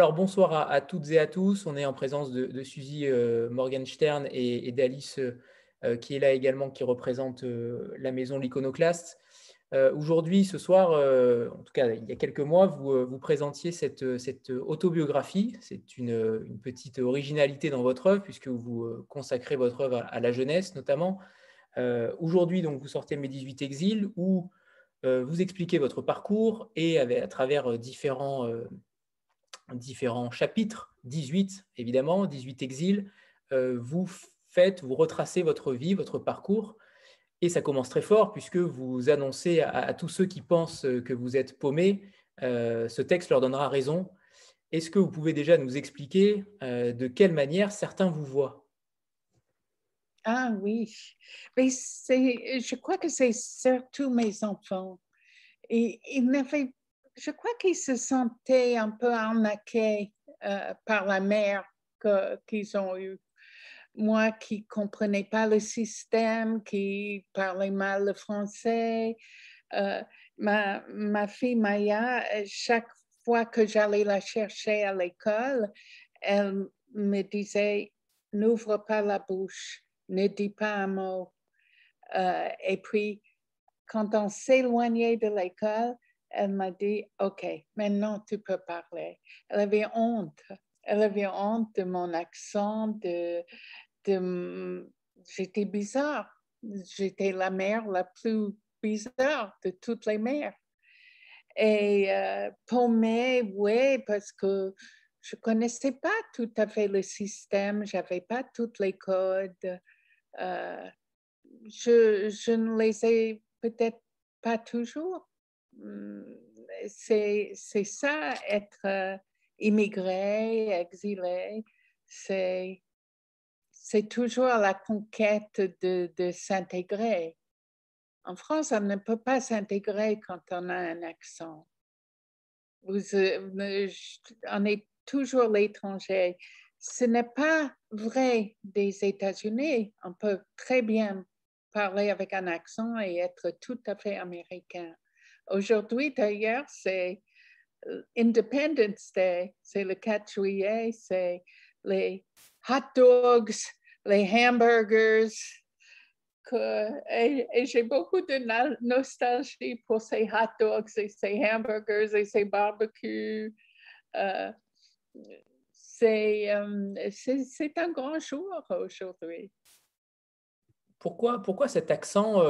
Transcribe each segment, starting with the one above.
Alors, bonsoir à, toutes et à tous. On est en présence de, Suzy euh, Morgenstern et, d'Alice euh, qui est là également, qui représente euh, la maison L'Iconoclaste. Aujourd'hui, ce soir, en tout cas il y a quelques mois, vous, vous présentiez cette, autobiographie. C'est une, petite originalité dans votre œuvre, puisque vous consacrez votre œuvre à, la jeunesse notamment. Aujourd'hui, donc, vous sortez Mes 18 exils, où vous expliquez votre parcours et à travers différents différents chapitres, 18 évidemment, 18 exils, euh, vous faites, vous retracez votre vie, votre parcours, et ça commence très fort puisque vous annoncez à, tous ceux qui pensent que vous êtes paumés, euh, ce texte leur donnera raison. Est-ce que vous pouvez déjà nous expliquer euh, de quelle manière certains vous voient? Ah oui, mais je crois que c'est surtout mes enfants. Et ils n'avaient je crois qu'ils se sentaient un peu arnaqués euh, par la mère qu'ils ont eue. Moi qui comprenais pas le système, qui parlais mal le français, euh, ma, ma, fille Maya, chaque fois que j'allais la chercher à l'école, elle me disait, n'ouvre pas la bouche, ne dis pas un mot. Euh, et puis, quand on s'éloignait de l'école, elle m'a dit, OK, maintenant tu peux parler. Elle avait honte. Elle avait honte de mon accent, de, de j'étais bizarre. J'étais la mère la plus bizarre de toutes les mères. Et euh, paumée, oui, parce que je ne connaissais pas tout à fait le système, je n'avais pas tous les codes. Euh, je, je ne les ai peut-être pas toujours c'est ça, être euh, immigré, exilé, c'est toujours la conquête de, s'intégrer. En France, on ne peut pas s'intégrer quand on a un accent. Euh, on est toujours l'étranger. Ce n'est pas vrai des États-Unis. On peut très bien parler avec un accent et être tout à fait américain. Aujourd'hui, d'ailleurs, c'est euh, Independence Day, c'est le 4 juillet, c'est les hot dogs, les hamburgers. et, j'ai beaucoup de nostalgie pour ces hot dogs ces hamburgers et ces barbecues. Euh, euh, c'est un grand jour aujourd'hui. Pourquoi, pourquoi cet accent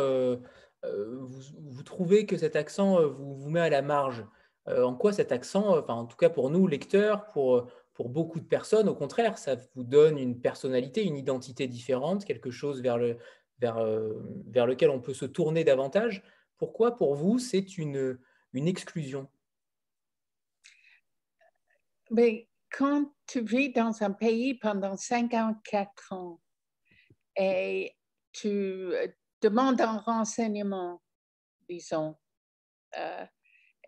vous, trouvez que cet accent euh, vous, met à la marge euh, En quoi cet accent, enfin, en tout cas pour nous, lecteurs, pour, pour beaucoup de personnes, au contraire, ça vous donne une personnalité, une identité différente, quelque chose vers, le, vers, vers lequel on peut se tourner davantage? Pourquoi pour vous c'est une, une exclusion? Mais quand tu vis dans un pays pendant 54 ans et tu, demande un renseignement, disons, euh,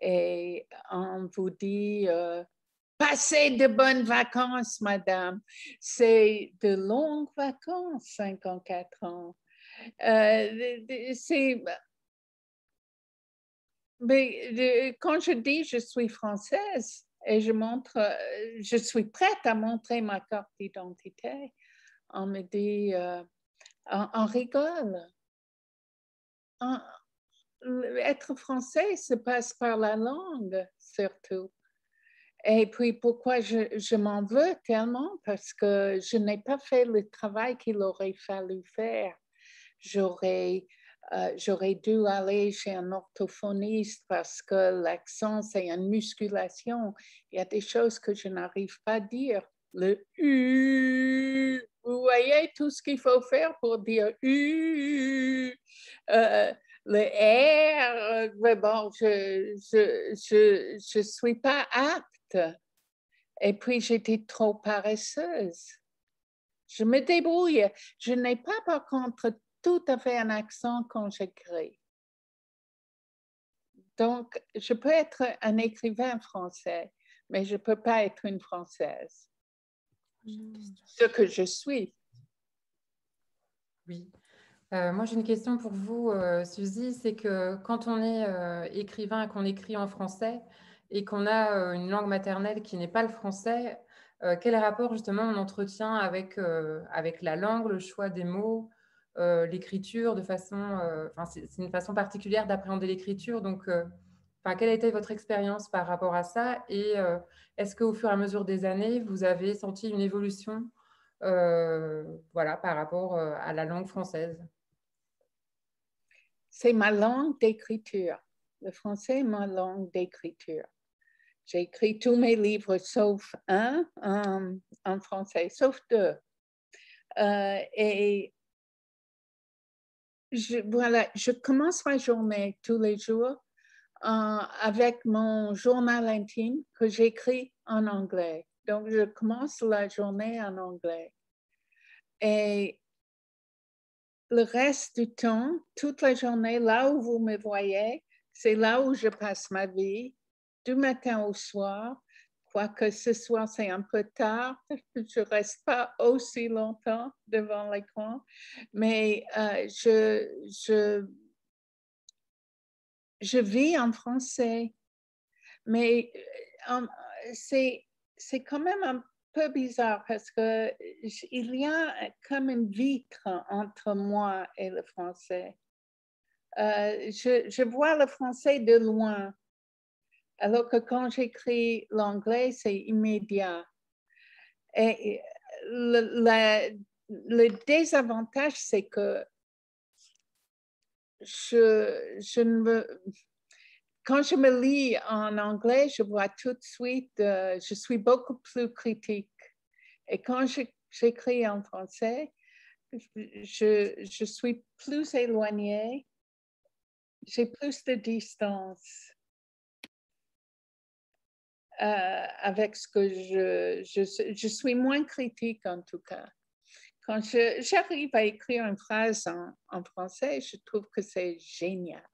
et on vous dit euh, Passez de bonnes vacances, madame. C'est de longues vacances, 54 ans. Euh, c'est. Mais quand je dis je suis française et je montre, je suis prête à montrer ma carte d'identité, on me dit, on rigole être français se passe par la langue surtout. Et puis pourquoi je, m'en veux tellement? Parce que je n'ai pas fait le travail qu'il aurait fallu faire. J'aurais, euh, j'aurais dû aller chez un orthophoniste parce que l'accent, c'est une musculation. Il y a des choses que je n'arrive pas à dire. Le U, vous voyez tout ce qu'il faut faire pour dire U. Euh, le R, mais bon, je ne je, je, suis pas apte. Et puis, j'étais trop paresseuse. Je me débrouille. Je n'ai pas, par contre, tout à fait un accent quand j'écris. Donc, je peux être un écrivain français, mais je ne peux pas être une Française. Ce que je suis. Oui. Euh, moi, j'ai une question pour vous, euh, Suzy. C'est que quand on est euh, écrivain et qu'on écrit en français, et qu'on a une langue maternelle qui n'est pas le français, quel rapport justement on entretient avec, avec la langue, le choix des mots, l'écriture de façon, c'est une façon particulière d'appréhender l'écriture. Donc, quelle a été votre expérience par rapport à ça Et est-ce qu'au fur et à mesure des années, vous avez senti une évolution voilà, par rapport à la langue française? C'est ma langue d'écriture. Le français est ma langue d'écriture. J'ai écrit tous mes livres sauf un en, français, sauf deux. Euh, et je, voilà, je commence ma journée tous les jours euh, avec mon journal intime que j'écris en anglais. Donc, je commence la journée en anglais. Et le reste du temps, toute la journée, là où vous me voyez, c'est là où je passe ma vie, du matin au soir. Quoique ce soir, c'est un peu tard, je ne reste pas aussi longtemps devant l'écran, mais euh, je, je, je vis en français. Mais euh, c'est, quand même un peu bizarre parce qu'il y a comme une vitre entre moi et le français. Euh, je, vois le français de loin, alors que quand j'écris l'anglais, c'est immédiat. Et le, désavantage, c'est que quand je me lis en anglais, je vois tout de suite, euh, je suis beaucoup plus critique. Et quand j'écris en français, je, suis plus éloignée j'ai plus de distance euh, avec ce que je, je, suis moins critique en tout cas. Quand j'arrive à écrire une phrase en, français, je trouve que c'est génial.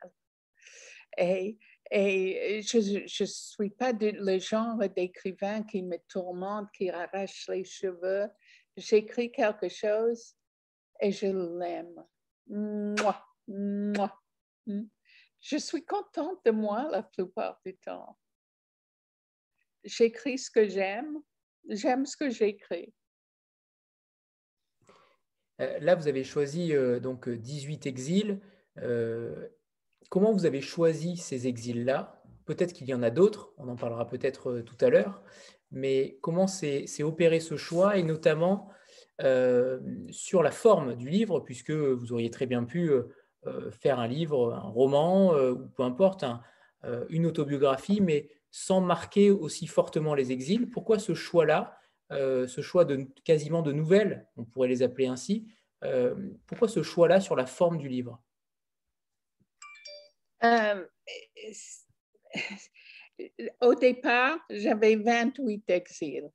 Et, je ne suis pas le genre d'écrivain qui me tourmente, qui arrache les cheveux. J'écris quelque chose et je l'aime. Moi, moi. Hmm je suis contente de moi la plupart du temps. J'écris ce que j'aime, j'aime ce que j'écris. Euh, là, vous avez choisi euh, donc 18 exils. Euh, comment vous avez choisi ces exils-là? Peut-être qu'il y en a d'autres, on en parlera peut-être tout à l'heure, mais comment s'est opéré ce choix et notamment sur la forme du livre, puisque vous auriez très bien pu faire un livre, un roman, ou peu importe, une autobiographie, mais sans marquer aussi fortement les exils. Pourquoi ce choix-là, ce choix de quasiment de nouvelles, on pourrait les appeler ainsi, pourquoi ce choix-là sur la forme du livre? Au départ, j'avais 28 exils.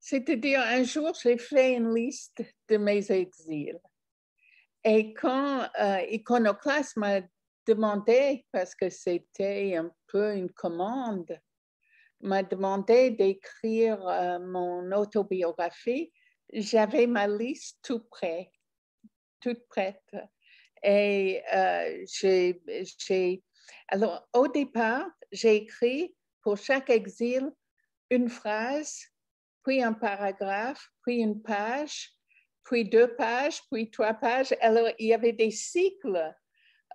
C'est-à-dire, un jour, j'ai fait une liste de mes exils. Et quand euh, m'a demandé, parce que c'était un peu une commande, m'a demandé d'écrire euh, mon autobiographie, j'avais ma liste tout prêt, toute prête. Et euh, j'ai, alors au départ, j'ai écrit pour chaque exil une phrase, puis un paragraphe, puis une page, puis deux pages, puis trois pages. Alors, il y avait des cycles,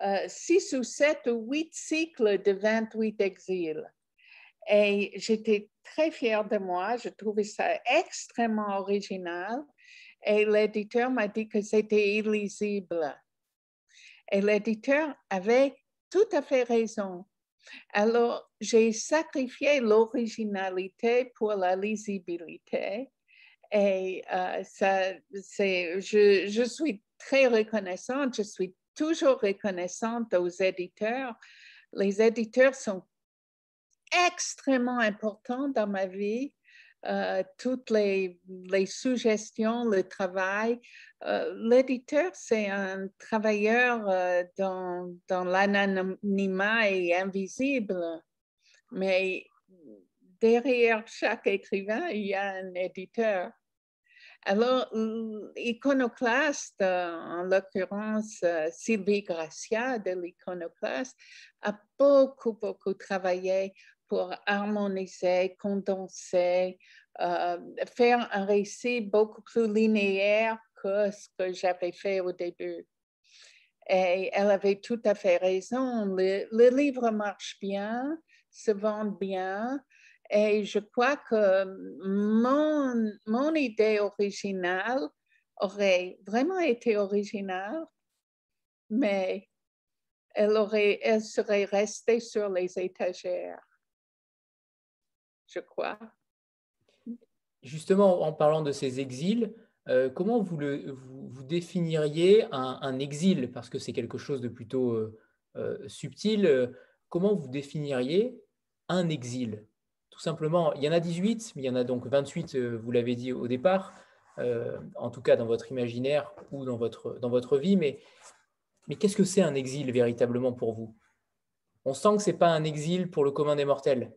euh, six ou sept ou huit cycles de 28 exils. Et j'étais très fière de moi. Je trouvais ça extrêmement original. Et l'éditeur m'a dit que c'était illisible. Et l'éditeur avait tout à fait raison. Alors, j'ai sacrifié l'originalité pour la lisibilité. Et euh, ça, je, je, suis très reconnaissante, je suis toujours reconnaissante aux éditeurs. Les éditeurs sont extrêmement importants dans ma vie. Euh, toutes les, suggestions, le travail. Euh, l'éditeur, c'est un travailleur dans, dans l'anonymat et invisible, mais derrière chaque écrivain, il y a un éditeur. Alors, l'iconoclaste, en l'occurrence euh, Sylvie Gracia de l'iconoclaste, a beaucoup, beaucoup travaillé pour harmoniser, condenser, euh, faire un récit beaucoup plus linéaire que ce que j'avais fait au début. Et elle avait tout à fait raison. Le, le livre marche bien, se vend bien. Et je crois que mon, mon idée originale aurait vraiment été originale, mais elle, aurait, elle serait restée sur les étagères, je crois. Justement, en parlant de ces exils, euh, comment vous, le, vous, définiriez un, exil? Parce que c'est quelque chose de plutôt euh, euh, subtil. Comment vous définiriez un exil? Tout simplement, il y en a 18, mais il y en a donc 28, vous l'avez dit au départ, en tout cas dans votre imaginaire ou dans votre, dans votre vie. Mais mais qu'est-ce que c'est un exil véritablement pour vous? On sent que ce n'est pas un exil pour le commun des mortels.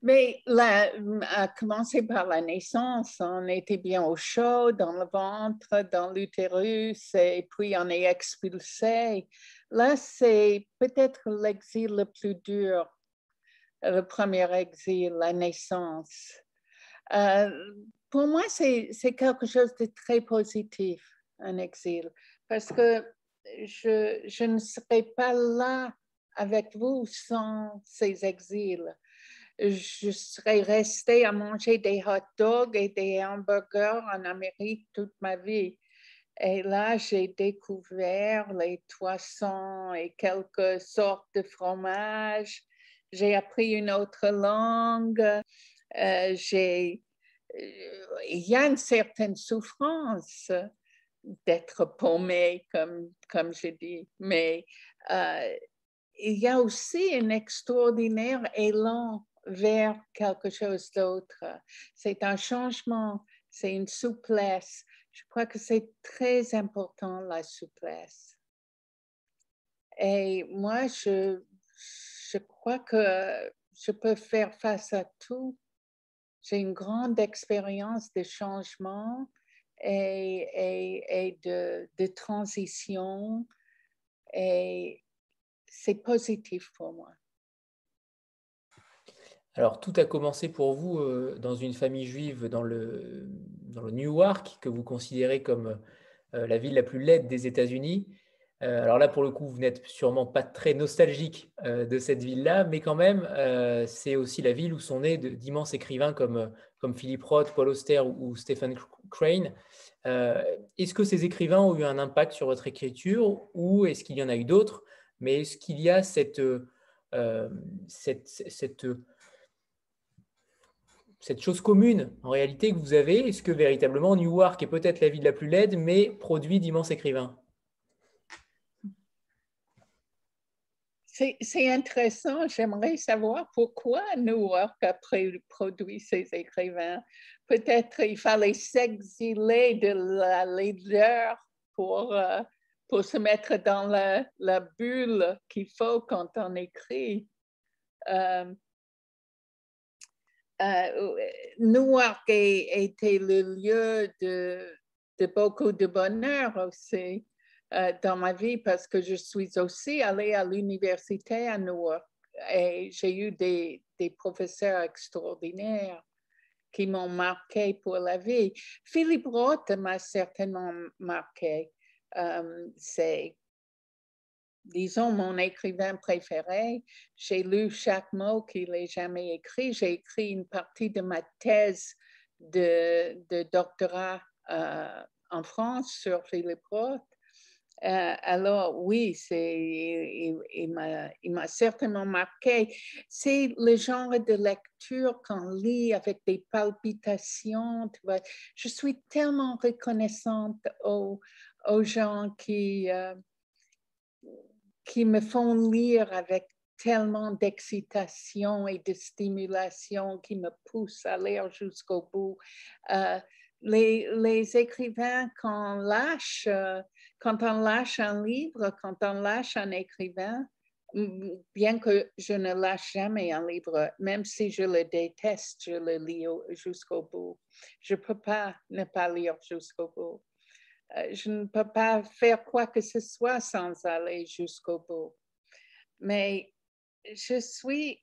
Mais là, à commencer par la naissance, on était bien au chaud, dans le ventre, dans l'utérus, et puis on est expulsé. Là, c'est peut-être l'exil le plus dur, le premier exil, la naissance. Euh, pour moi, c'est quelque chose de très positif, un exil parce que je ne serais pas là avec vous sans ces exils. Je serais restée à manger des hot dogs et des hamburgers en Amérique toute ma vie. Et là, j'ai découvert les poissons et quelques sortes de fromages. J'ai appris une autre langue. Euh, euh, il y a une certaine souffrance d'être paumé, comme, comme je dis, mais euh, il y a aussi un extraordinaire élan vers quelque chose d'autre. C'est un changement, c'est une souplesse. Je crois que c'est très important, la souplesse. Et moi, je, je crois que je peux faire face à tout. J'ai une grande expérience de changement et, de, transition. Et c'est positif pour moi. Alors, tout a commencé pour vous euh, dans une famille juive dans le, Newark, que vous considérez comme euh, la ville la plus laide des États-Unis. Euh, alors là, pour le coup, vous n'êtes sûrement pas très nostalgique de cette ville-là, mais quand même, c'est aussi la ville où sont nés d'immenses écrivains comme, comme Philippe Roth, Paul Auster ou, Stephen Crane. est-ce que ces écrivains ont eu un impact sur votre écriture ou est-ce qu'il y en a eu d'autres? Mais est-ce qu'il y a cette, cette chose commune en réalité que vous avez Est-ce que véritablement Newark est peut-être la ville la plus laide, mais produit d'immenses écrivains? C'est intéressant. J'aimerais savoir pourquoi Newark a produit ces écrivains. Peut-être il fallait s'exiler de la leader pour, euh, pour se mettre dans la, la bulle qu'il faut quand on écrit. Euh, euh, Newark était le lieu de, beaucoup de bonheur aussi. Euh, dans ma vie parce que je suis aussi allée à l'université à Newark et j'ai eu des, des, professeurs extraordinaires qui m'ont marqué pour la vie. Philippe Roth m'a certainement marqué. Euh, c'est, disons, mon écrivain préféré. J'ai lu chaque mot qu'il ait jamais écrit. J'ai écrit une partie de ma thèse de, doctorat euh, en France sur Philippe Roth. Euh, alors oui, c'est, il, m'a certainement marqué. C'est le genre de lecture qu'on lit avec des palpitations. Je suis tellement reconnaissante aux, aux gens qui, euh, qui me font lire avec tellement d'excitation et de stimulation qui me poussent à lire jusqu'au bout. Euh, les, écrivains qu'on lâche quand on lâche un livre, quand on lâche un écrivain, bien que je ne lâche jamais un livre, même si je le déteste, je le lis jusqu'au bout. Je ne peux pas ne pas lire jusqu'au bout. Euh, je ne peux pas faire quoi que ce soit sans aller jusqu'au bout. Mais je suis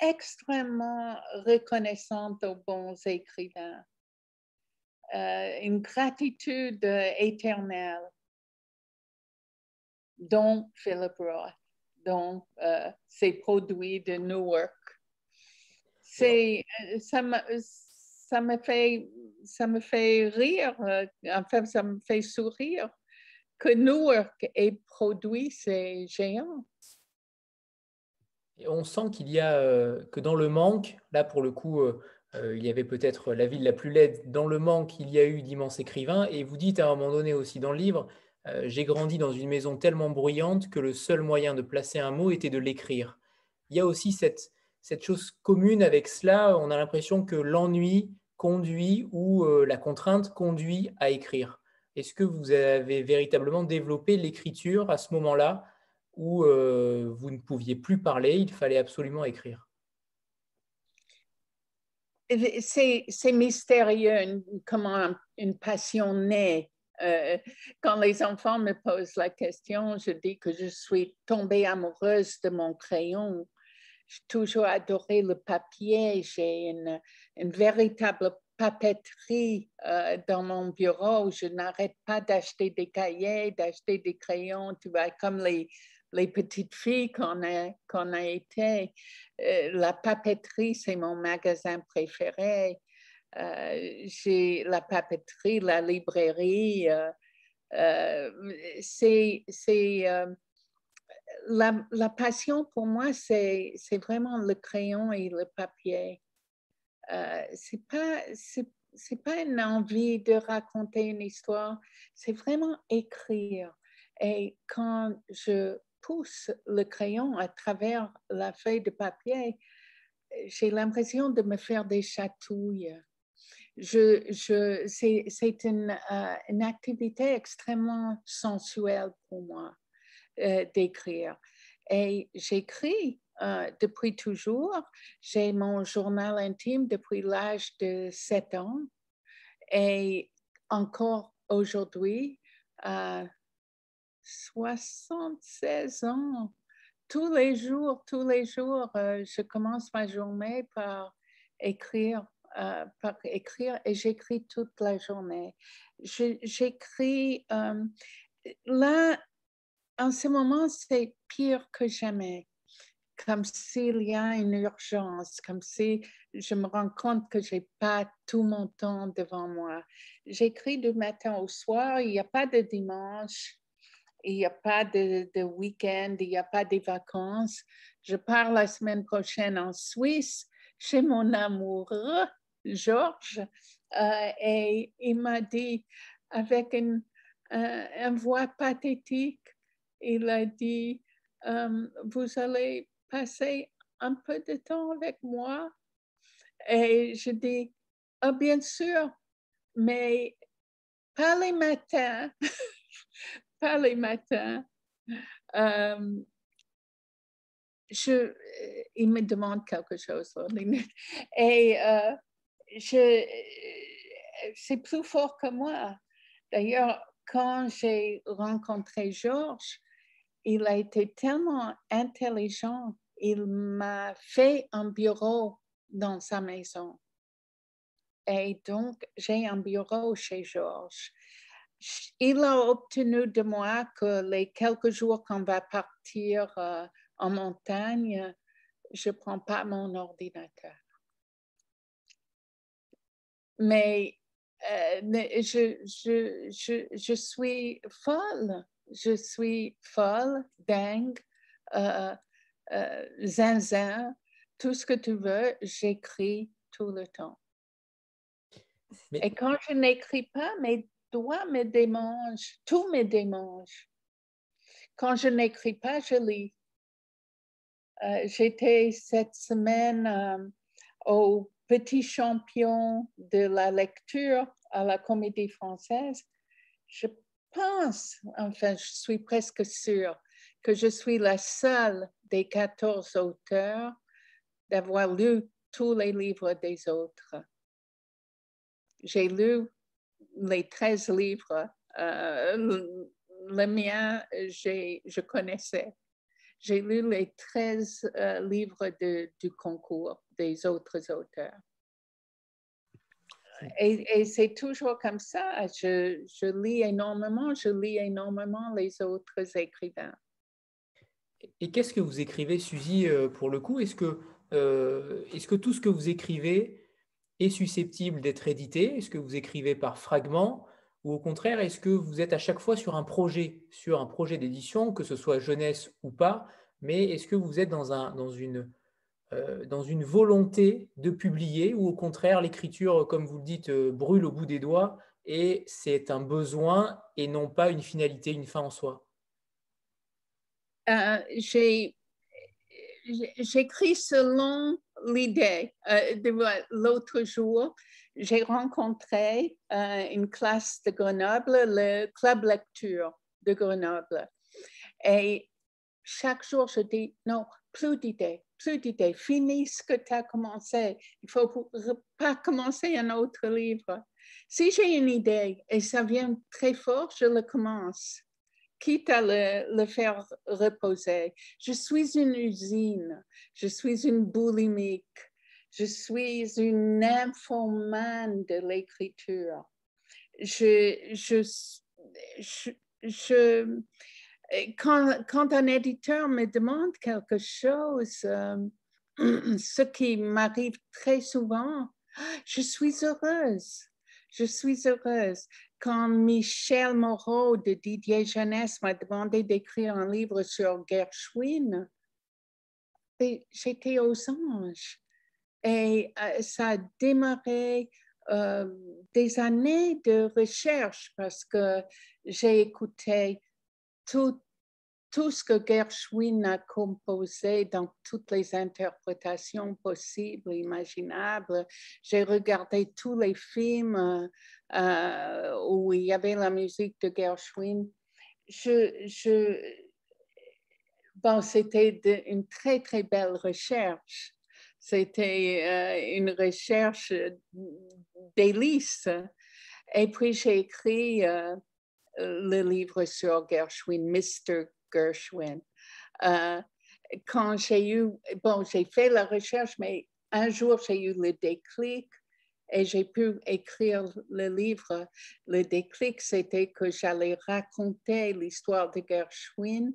extrêmement reconnaissante aux bons écrivains. Euh, une gratitude éternelle dont Philip Roth, dont euh, ses produits de Newark. C'est, euh, ça, ça, me fait, ça me fait rire, enfin, ça me fait sourire que Newark ait produit ces géants. On sent qu'il y a que dans le manque, là pour le coup, euh, il y avait peut-être la ville la plus laide. Dans le manque, il y a eu d'immenses écrivains. Et vous dites à un moment donné aussi dans le livre, euh, j'ai grandi dans une maison tellement bruyante que le seul moyen de placer un mot était de l'écrire. Il y a aussi cette, cette chose commune avec cela. On a l'impression que l'ennui conduit ou euh, la contrainte conduit à écrire. Est-ce que vous avez véritablement développé l'écriture à ce moment-là où vous ne pouviez plus parler, il fallait absolument écrire? C'est mystérieux comment une passion naît. Euh, quand les enfants me posent la question, je dis que je suis tombée amoureuse de mon crayon. J'ai toujours adoré le papier. J'ai une, une, véritable papeterie euh, dans mon bureau. Je n'arrête pas d'acheter des cahiers, d'acheter des crayons, tu vois, comme les, les petites filles qu'on a, qu'on a été. Euh, la papeterie, c'est mon magasin préféré. Euh, j'ai la papeterie, la librairie. C'est la, la, passion pour moi, c'est vraiment le crayon et le papier. C'est pas c'est pas une envie de raconter une histoire, c'est vraiment écrire. Et quand je pousse le crayon à travers la feuille de papier, j'ai l'impression de me faire des chatouilles. Je, je, c'est une, euh, une, activité extrêmement sensuelle pour moi euh, d'écrire. Et j'écris euh, depuis toujours. J'ai mon journal intime depuis l'âge de 7 ans. Et encore aujourd'hui, 76 ans. Tous les jours, tous les jours, euh, je commence ma journée par écrire, euh, par écrire et j'écris toute la journée. J'écris, euh, là, en ce moment, c'est pire que jamais comme s'il y a une urgence, comme si je me rends compte que je n'ai pas tout mon temps devant moi. J'écris du matin au soir, il n'y a pas de dimanche, il n'y a pas de, week-end, il n'y a pas de vacances. Je pars la semaine prochaine en Suisse chez mon amoureux, Georges, euh, et il m'a dit avec une, voix pathétique, il a dit, euh, vous allez passer un peu de temps avec moi. Et je dis, oh, bien sûr, mais pas les matins, les matins. Euh, je, euh, il me demande quelque chose. Et euh, je, c'est plus fort que moi. D'ailleurs, quand j'ai rencontré Georges, il a été tellement intelligent. Il m'a fait un bureau dans sa maison. Et donc, j'ai un bureau chez Georges il a obtenu de moi que les quelques jours qu'on va partir euh, en montagne, je ne prends pas mon ordinateur. Mais euh, je, suis folle, je suis folle, dingue, euh, zinzin, tout ce que tu veux, j'écris tout le temps. Et quand je n'écris pas, mes doigts me démange, tout me démange. Quand je n'écris pas, je lis. Euh, j'étais cette semaine euh, au petit champion de la lecture à la Comédie française. Je pense, enfin, je suis presque sûre que je suis la seule des 14 auteurs d'avoir lu tous les livres des autres. J'ai lu les 13 livres, euh, le mien, je connaissais. j'ai lu les 13 livres du concours des autres auteurs. Et, c'est toujours comme ça. Je, je, lis énormément, je lis énormément les autres écrivains. Et qu'est-ce que vous écrivez, Suzy, pour le coup? Est-ce que, est-ce que tout ce que vous écrivez est susceptible d'être édité? Est-ce que vous écrivez par fragments ou au contraire, est-ce que vous êtes à chaque fois sur un projet, sur un projet d'édition, que ce soit jeunesse ou pas, mais est-ce que vous êtes dans, un, dans, une, euh, dans une volonté de publier ou au contraire, l'écriture, comme vous le dites, euh, brûle au bout des doigts et c'est un besoin et non pas une finalité, une fin en soi? Euh, J'écris selon l'idée. L'autre jour, j'ai rencontré euh, une classe de Grenoble, le club lecture de Grenoble. Et chaque jour, je dis, non, plus d'idées, plus d'idées, finis ce que tu as commencé. Il ne faut pas commencer un autre livre. Si j'ai une idée et ça vient très fort, je le commence, quitte à le, faire reposer. Je suis une usine, je suis une boulimique je suis une nymphomane de l'écriture. Je, quand, un éditeur me demande quelque chose, euh, ce qui m'arrive très souvent, je suis heureuse. Je suis heureuse. Quand Michel Moreau de Didier Jeunesse m'a demandé d'écrire un livre sur Gershwin, j'étais aux anges. Et euh, ça a démarré euh, des années de recherche parce que j'ai écouté tout, tout ce que Gershwin a composé dans toutes les interprétations possibles, imaginables. J'ai regardé tous les films euh, où il y avait la musique de Gershwin. Bon, c'était une très, très belle recherche. C'était euh, une recherche délice. Et puis j'ai écrit euh, le livre sur Gershwin, Mr. Gershwin. Euh, quand j'ai eu, bon, j'ai fait la recherche, mais un jour j'ai eu le déclic et j'ai pu écrire le livre. Le déclic, c'était que j'allais raconter l'histoire de Gershwin.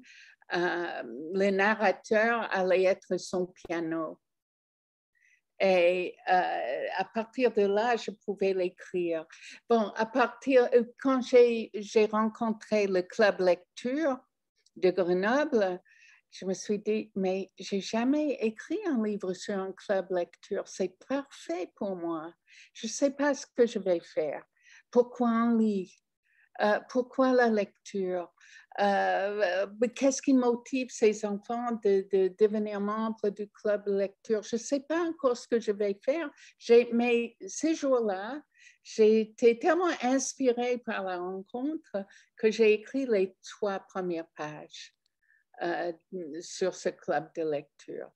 le narrateur allait être son piano. Et euh, à partir de là, je pouvais l'écrire. Bon, à partir, euh, quand j'ai rencontré le club lecture de Grenoble, je me suis dit, mais j'ai jamais écrit un livre sur un club lecture. C'est parfait pour moi. Je ne sais pas ce que je vais faire. Pourquoi on lit? Euh, pourquoi la lecture? Euh, qu'est-ce qui motive ces enfants de, devenir membres du club de lecture? Je ne sais pas encore ce que je vais faire, mais ces jours-là, j'ai été tellement inspirée par la rencontre que j'ai écrit les trois premières pages euh, sur ce club de lecture.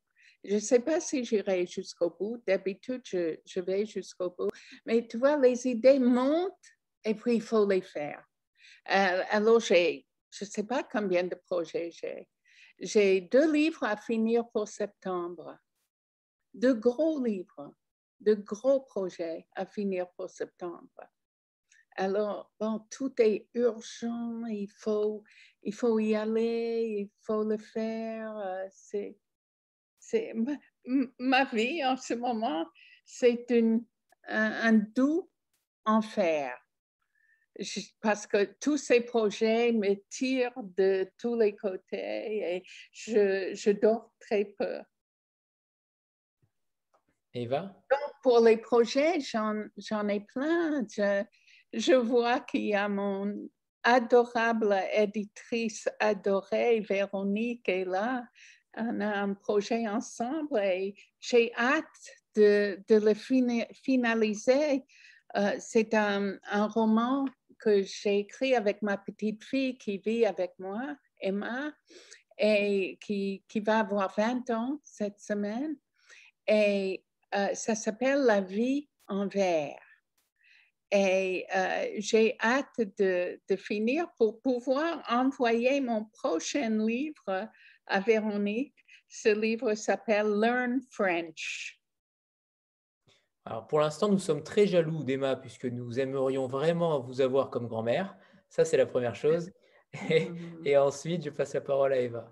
Je ne sais pas si j'irai jusqu'au bout. D'habitude, je, vais jusqu'au bout. Mais tu vois, les idées montent et puis il faut les faire. Euh, alors, j'ai je ne sais pas combien de projets j'ai. J'ai deux livres à finir pour septembre. Deux gros livres, de gros projets à finir pour septembre. Alors, bon, tout est urgent, il faut, il faut y aller, il faut le faire. Euh, c'est, c'est ma, vie en ce moment, c'est un, un doux enfer parce que tous ces projets me tirent de tous les côtés et je, je dors très peu. Eva? Donc, pour les projets, j'en ai plein. Je, je vois qu'il y a mon adorable éditrice adorée, Véronique, est là. On a un projet ensemble et j'ai hâte de, de le finaliser. Euh, c'est un, un, roman que j'ai écrit avec ma petite fille qui vit avec moi, Emma, et qui, qui va avoir 20 ans cette semaine. Et euh, ça s'appelle La vie en verre. Et euh, j'ai hâte de, de, finir pour pouvoir envoyer mon prochain livre à Véronique. Ce livre s'appelle Learn French. Alors pour l'instant, nous sommes très jaloux d'Emma puisque nous aimerions vraiment vous avoir comme grand-mère. Ça, c'est la première chose. Et, ensuite, je passe la parole à Eva.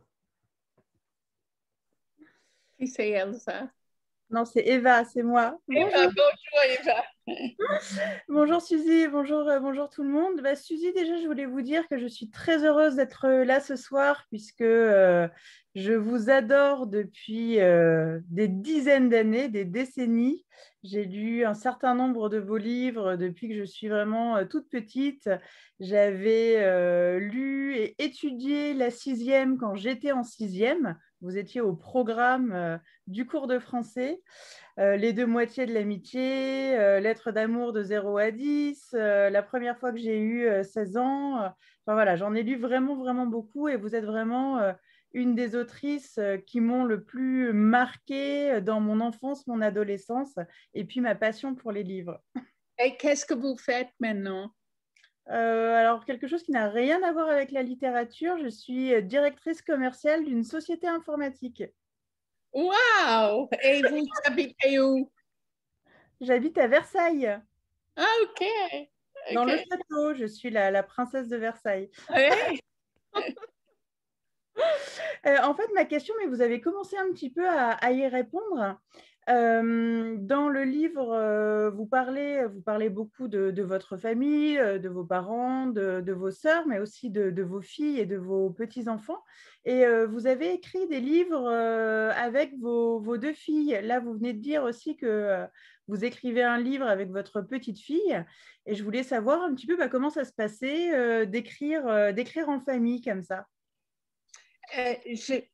Qui c'est Elsa? Non, c'est Eva, c'est moi. bonjour Eva. bonjour Suzy, bonjour, euh, bonjour tout le monde. Bah, Suzy, déjà, je voulais vous dire que je suis très heureuse d'être là ce soir puisque euh, je vous adore depuis euh, des dizaines d'années, des décennies. J'ai lu un certain nombre de vos livres depuis que je suis vraiment toute petite. J'avais lu et étudié la sixième quand j'étais en sixième. Vous étiez au programme du cours de français. Euh, les deux moitiés de l'amitié, euh, lettre d'amour de 0 à 10, euh, la première fois que j'ai eu 16 ans. enfin voilà, j'en ai lu vraiment, vraiment beaucoup et vous êtes vraiment une des autrices qui m'ont le plus marqué dans mon enfance, mon adolescence et puis ma passion pour les livres. Et qu'est-ce que vous faites maintenant? Alors, quelque chose qui n'a rien à voir avec la littérature, je suis directrice commerciale d'une société informatique. Wow! Et vous habitez où? J'habite à Versailles. Ah, OK. Dans le château, je suis la, princesse de Versailles. Euh, en fait, ma question, mais vous avez commencé un petit peu à y répondre. Euh, dans le livre, euh, vous, parlez, vous parlez beaucoup de, votre famille, euh, de vos parents, de, vos sœurs, mais aussi de, vos filles et de vos petits-enfants. Et vous avez écrit des livres avec vos, deux filles. Là, vous venez de dire aussi que vous écrivez un livre avec votre petite fille. Et je voulais savoir un petit peu bah, comment ça se passait d'écrire, d'écrire en famille comme ça? Euh,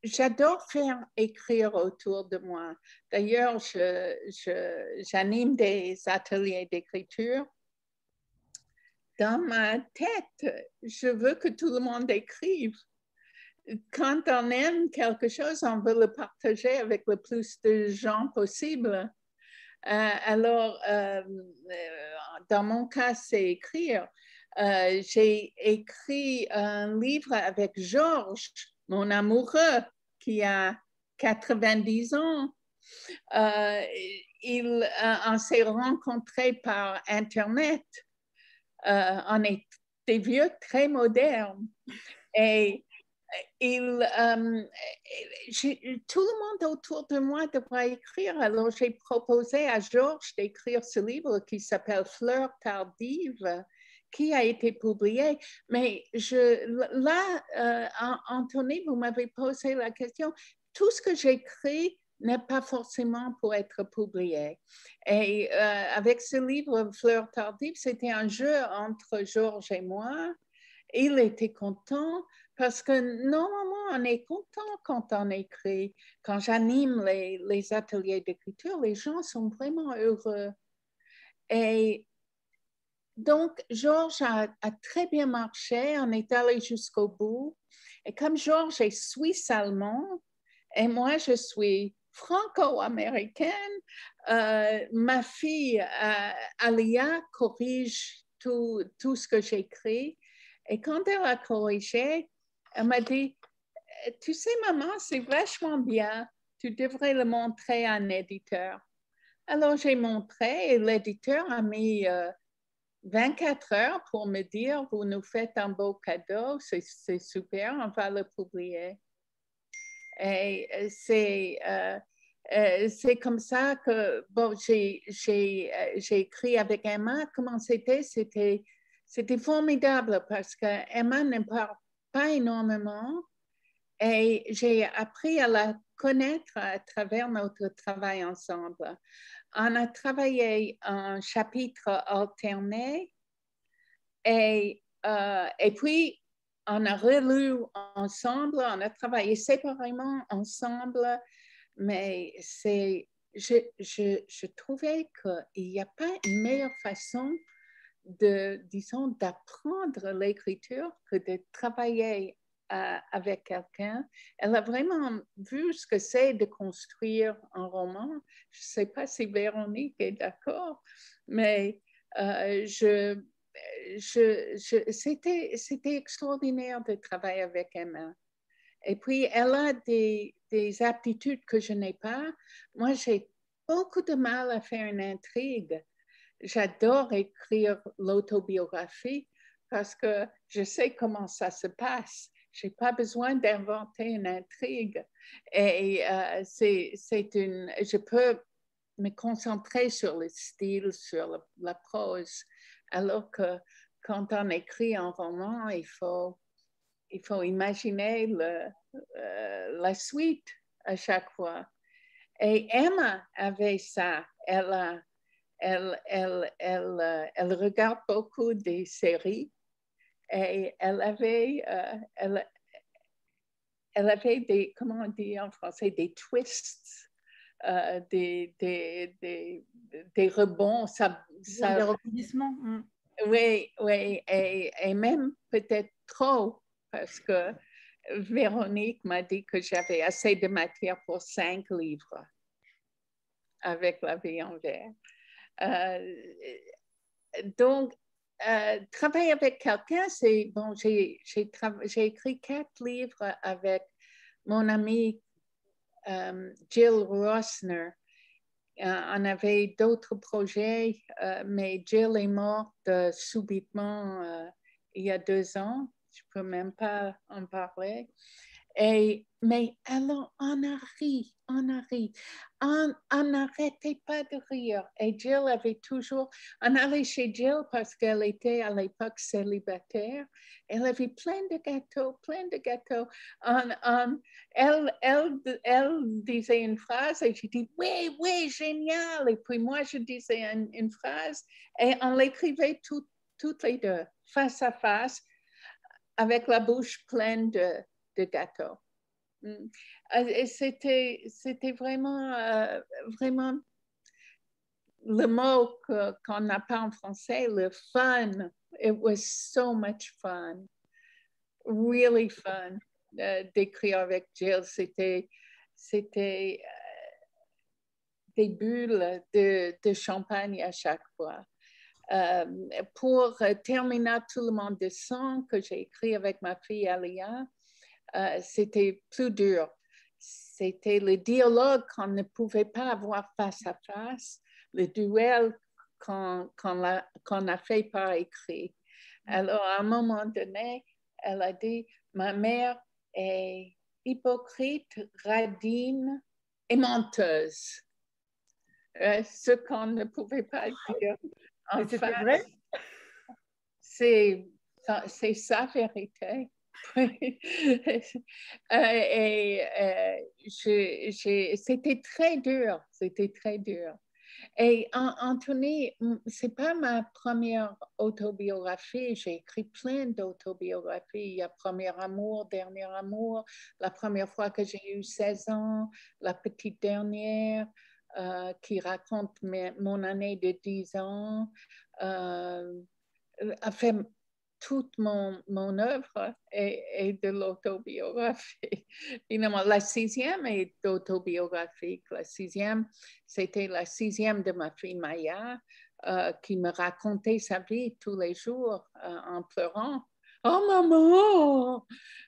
j'adore faire écrire autour de moi. D'ailleurs, j'anime des ateliers d'écriture. Dans ma tête, je veux que tout le monde écrive. Quand on aime quelque chose, on veut le partager avec le plus de gens possible. Euh, alors, euh, dans mon cas, c'est écrire. J'ai écrit un livre avec Georges mon amoureux qui a 90 ans. Euh, il, euh, s'est rencontrés par Internet. Euh, on est des vieux très modernes. Et il, tout le monde autour de moi devrait écrire. Alors, j'ai proposé à Georges d'écrire ce livre qui s'appelle Fleurs tardives qui a été publié. Mais je, là, euh, Anthony, vous m'avez posé la question. Tout ce que j'écris n'est pas forcément pour être publié. Et euh, avec ce livre, Fleurs tardives, c'était un jeu entre Georges et moi. Il était content parce que normalement, on est content quand on écrit. Quand j'anime les, les ateliers d'écriture, les gens sont vraiment heureux. Et donc, Georges a, très bien marché, on est allé jusqu'au bout. Et comme Georges est suisse-allemand et moi, je suis franco-américaine, euh, ma fille euh, Alia corrige tout, tout ce que j'écris. Et quand elle a corrigé, elle m'a dit, tu sais, maman, c'est vachement bien, tu devrais le montrer à un éditeur. Alors, j'ai montré et l'éditeur a mis... Euh, 24 heures pour me dire, vous nous faites un beau cadeau, c'est super, on va le publier. Et euh, c'est euh, euh, comme ça que, bon, j'ai écrit avec Emma. Comment c'était? C'était formidable parce que Emma ne parle pas énormément et j'ai appris à la connaître à travers notre travail ensemble on a travaillé un chapitre alterné et, euh, et puis on a relu ensemble, on a travaillé séparément ensemble, mais c'est, je, je, je trouvais qu'il n'y a pas une meilleure façon de, disons, d'apprendre l'écriture que de travailler avec quelqu'un. Elle a vraiment vu ce que c'est de construire un roman. Je ne sais pas si Véronique est d'accord, mais euh, c'était, c'était extraordinaire de travailler avec Emma. Et puis, elle a des aptitudes que je n'ai pas. Moi, j'ai beaucoup de mal à faire une intrigue. J'adore écrire l'autobiographie parce que je sais comment ça se passe. Je n'ai pas besoin d'inventer une intrigue. Et euh, c'est une, je peux me concentrer sur le style, sur la, prose, alors que quand on écrit un roman, il faut, il faut imaginer euh, la suite à chaque fois. Et Emma avait ça. Elle, elle, elle, euh, elle regarde beaucoup des séries et elle avait, euh, elle, elle avait des, comment on dit en français, des twists, euh, des, des, des, des, rebonds. Ça, ça, des rebondissements. Mm. Oui, oui, et, et même peut-être trop, parce que Véronique m'a dit que j'avais assez de matière pour cinq livres avec la vie en verre. Euh, donc, euh, travailler avec quelqu'un, c'est bon, j'ai écrit quatre livres avec mon ami euh, Jill Rossner. on avait d'autres projets, mais Jill est morte subitement il y a deux ans je ne peux même pas en parler. Mais alors, on a ri, on a ri. On n'arrêtait pas de rire. Et Jill avait toujours, on allait chez Jill parce qu'elle était à l'époque célibataire. Elle avait plein de gâteaux, plein de gâteaux. elle disait une phrase et je dis, oui, oui, génial. Et puis moi, je disais une, phrase et on l'écrivait toutes les deux, face à face avec la bouche pleine de, de gâteaux. Mm. Euh, c'était, c'était vraiment, euh, vraiment le mot qu'on n'a pas en français, le fun. It was so much fun, really fun euh, d'écrire avec Jill. C'était, c'était des bulles de, de champagne à chaque fois. Euh, pour terminer tout le monde de sang que j'ai écrit avec ma fille Alia, euh, c'était plus dur. C'était le dialogue qu'on ne pouvait pas avoir face à face, le duel qu'on a, fait par écrit. Mm. Alors, à un moment donné, elle a dit, ma mère est hypocrite, radine et menteuse. Euh, ce qu'on ne pouvait pas dire c'était vrai? C'est sa vérité. Euh, et euh, c'était très dur, c'était très dur. Et Anthony, c'est pas ma première autobiographie. J'ai écrit plein d'autobiographies. Il y a Premier amour, Dernier amour, la première fois que j'ai eu 16 ans, la petite dernière. Euh, qui raconte mon année de 10 ans, euh, toute mon, mon œuvre est, de l'autobiographie. Finalement, la sixième est autobiographique. La sixième, c'était la sixième de ma fille Maya, euh, qui me racontait sa vie tous les jours en pleurant. Oh maman,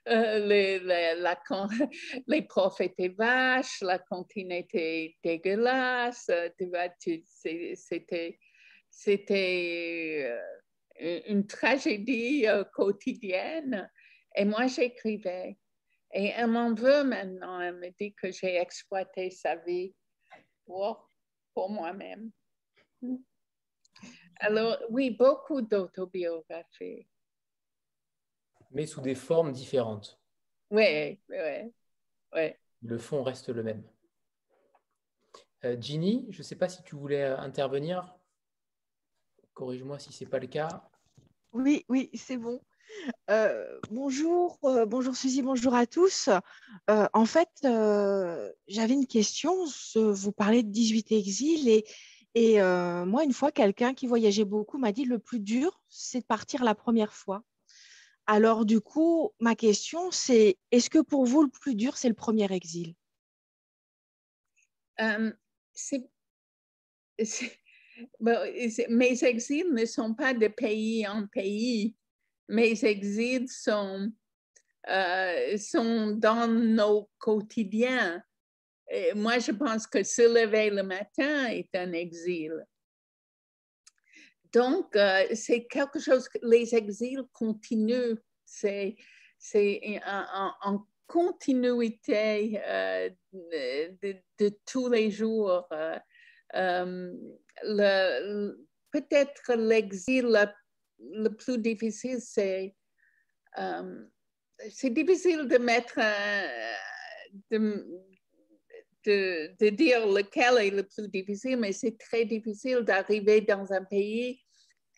euh, les, la, les profs étaient vaches, la cantine était dégueulasse, euh, c'était, c'était euh, une tragédie quotidienne. Et moi, j'écrivais. Et elle m'en veut maintenant. Elle me dit que j'ai exploité sa vie pour, pour moi-même. Alors, oui, beaucoup d'autobiographies mais sous des formes différentes. Oui, oui, oui. Le fond reste le même. Euh, Ginny, je ne sais pas si tu voulais euh, intervenir. Corrige-moi si ce n'est pas le cas. Oui, oui, c'est bon. Euh, bonjour, bonjour Suzy, bonjour à tous. en fait, j'avais une question. Vous parlez de 18 exils et, et moi, une fois, quelqu'un qui voyageait beaucoup m'a dit le plus dur, c'est de partir la première fois. Alors, du coup, ma question, c'est est-ce que pour vous, le plus dur, c'est le premier exil? Euh, Mes exils ne sont pas de pays en pays. Mes exils sont euh, sont dans nos quotidiens. Moi, je pense que se lever le matin est un exil. Donc, euh, c'est quelque chose que les exils continuent. C'est en, en, continuité euh, de, tous les jours. Peut-être l'exil le, plus difficile, c'est c'est difficile de mettre de, de, dire lequel est le plus difficile, mais c'est très difficile d'arriver dans un pays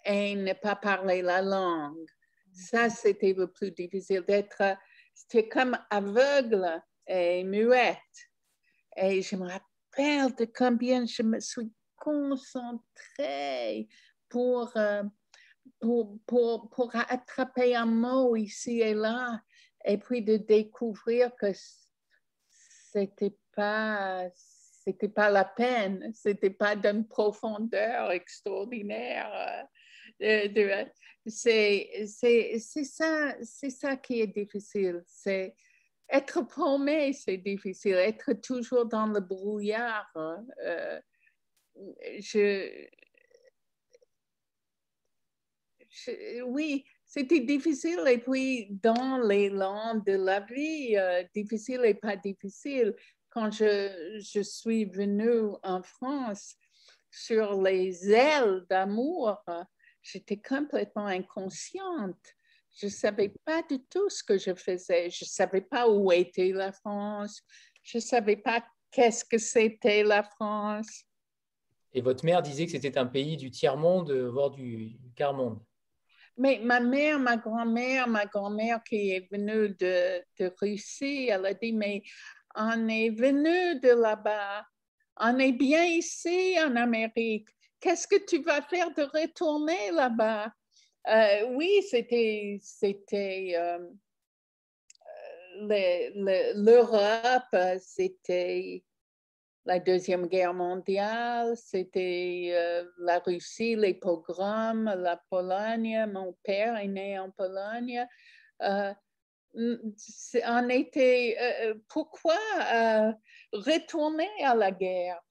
et ne pas parler la langue. Ça, c'était le plus difficile, d'être, c'était comme aveugle et muette. Et je me rappelle de combien je me suis concentrée pour, euh, pour, pour, pour attraper un mot ici et là, et puis de découvrir que c'était pas c'était pas la peine, c'était pas d'une profondeur extraordinaire. Euh, c'est ça, c'est ça qui est difficile. C'est être paumé, c'est difficile. Être toujours dans le brouillard. Euh, je, oui, c'était difficile. Et puis, dans l'élan de la vie, euh, difficile et pas difficile, quand je, je suis venue en France sur les ailes d'amour, j'étais complètement inconsciente. Je ne savais pas du tout ce que je faisais. Je ne savais pas où était la France. Je ne savais pas qu'est-ce que c'était la France. Et votre mère disait que c'était un pays du tiers-monde, voire du quart-monde. Mais ma mère, ma grand-mère, ma grand-mère qui est venue de, Russie, elle a dit, mais on est venu de là-bas, on est bien ici en Amérique. Qu'est-ce que tu vas faire de retourner là-bas? Euh, oui, c'était, euh, l'Europe, c'était la Deuxième Guerre mondiale, c'était euh, la Russie, les pogroms, la Pologne. Mon père est né en Pologne. Euh, on était, euh, pourquoi retourner à la guerre?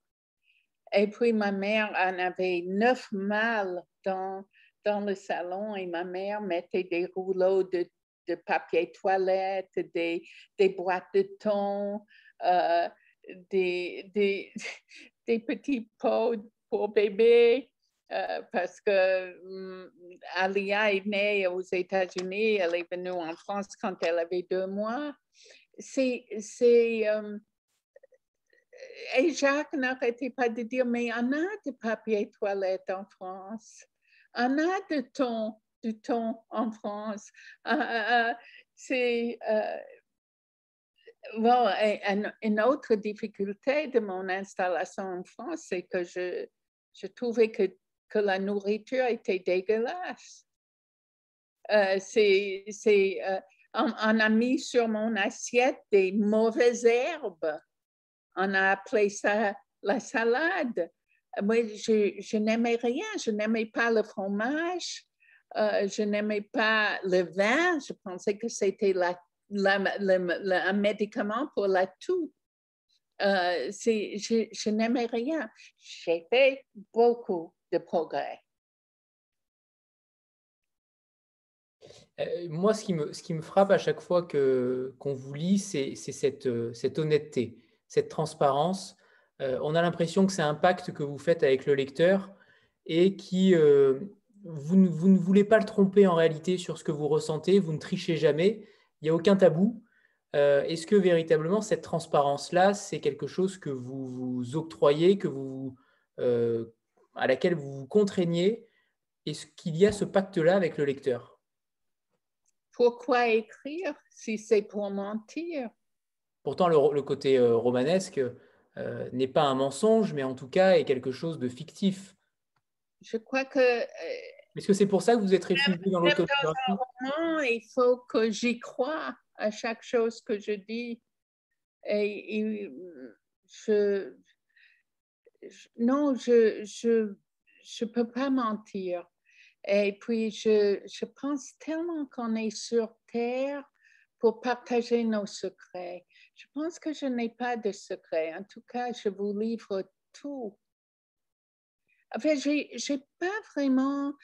Et puis ma mère en avait neuf mâles dans, dans le salon et ma mère mettait des rouleaux de, de papier toilette, des, des boîtes de thon des, des, des petits pots pour bébés euh, parce que um, Alia est née aux États-Unis, elle est venue en France quand elle avait deux mois. C'est, euh, et Jacques n'arrêtait pas de dire, mais on a de papier toilette en France, on a de thon, du thon en France. Uh, c'est, Bon, une autre difficulté de mon installation en France, c'est que je, je trouvais que, que, la nourriture était dégueulasse. Euh, c'est, euh, on, a mis sur mon assiette des mauvaises herbes. On a appelé ça la salade. Moi, je, je n'aimais rien. Je n'aimais pas le fromage. Euh, je n'aimais pas le vin. Je pensais que c'était la un médicament pour la toux. Euh, je, n'aimais rien. J'ai fait beaucoup de progrès. Euh, moi, ce qui, me, ce qui me frappe à chaque fois qu'on vous lit, c'est cette, cette, honnêteté, cette transparence. Euh, on a l'impression que c'est un pacte que vous faites avec le lecteur et qui, vous, vous, ne voulez pas le tromper en réalité sur ce que vous ressentez, vous ne trichez jamais il n'y a aucun tabou. Euh, est-ce que véritablement cette transparence-là, c'est quelque chose que vous vous octroyez, que vous, euh, à laquelle vous vous contraignez? Est-ce qu'il y a ce pacte-là avec le lecteur? Pourquoi écrire si c'est pour mentir? Pourtant, le, côté euh, romanesque n'est pas un mensonge, mais en tout cas est quelque chose de fictif. Je crois que est-ce que c'est pour ça que vous êtes réfugié dans l'autobiographie Il faut que j'y croie à chaque chose que je dis. Et, je, non, je je je peux pas mentir. Et puis je, je pense tellement qu'on est sur terre pour partager nos secrets. Je pense que je n'ai pas de secrets. En tout cas, je vous livre tout. Enfin, je n'ai pas vraiment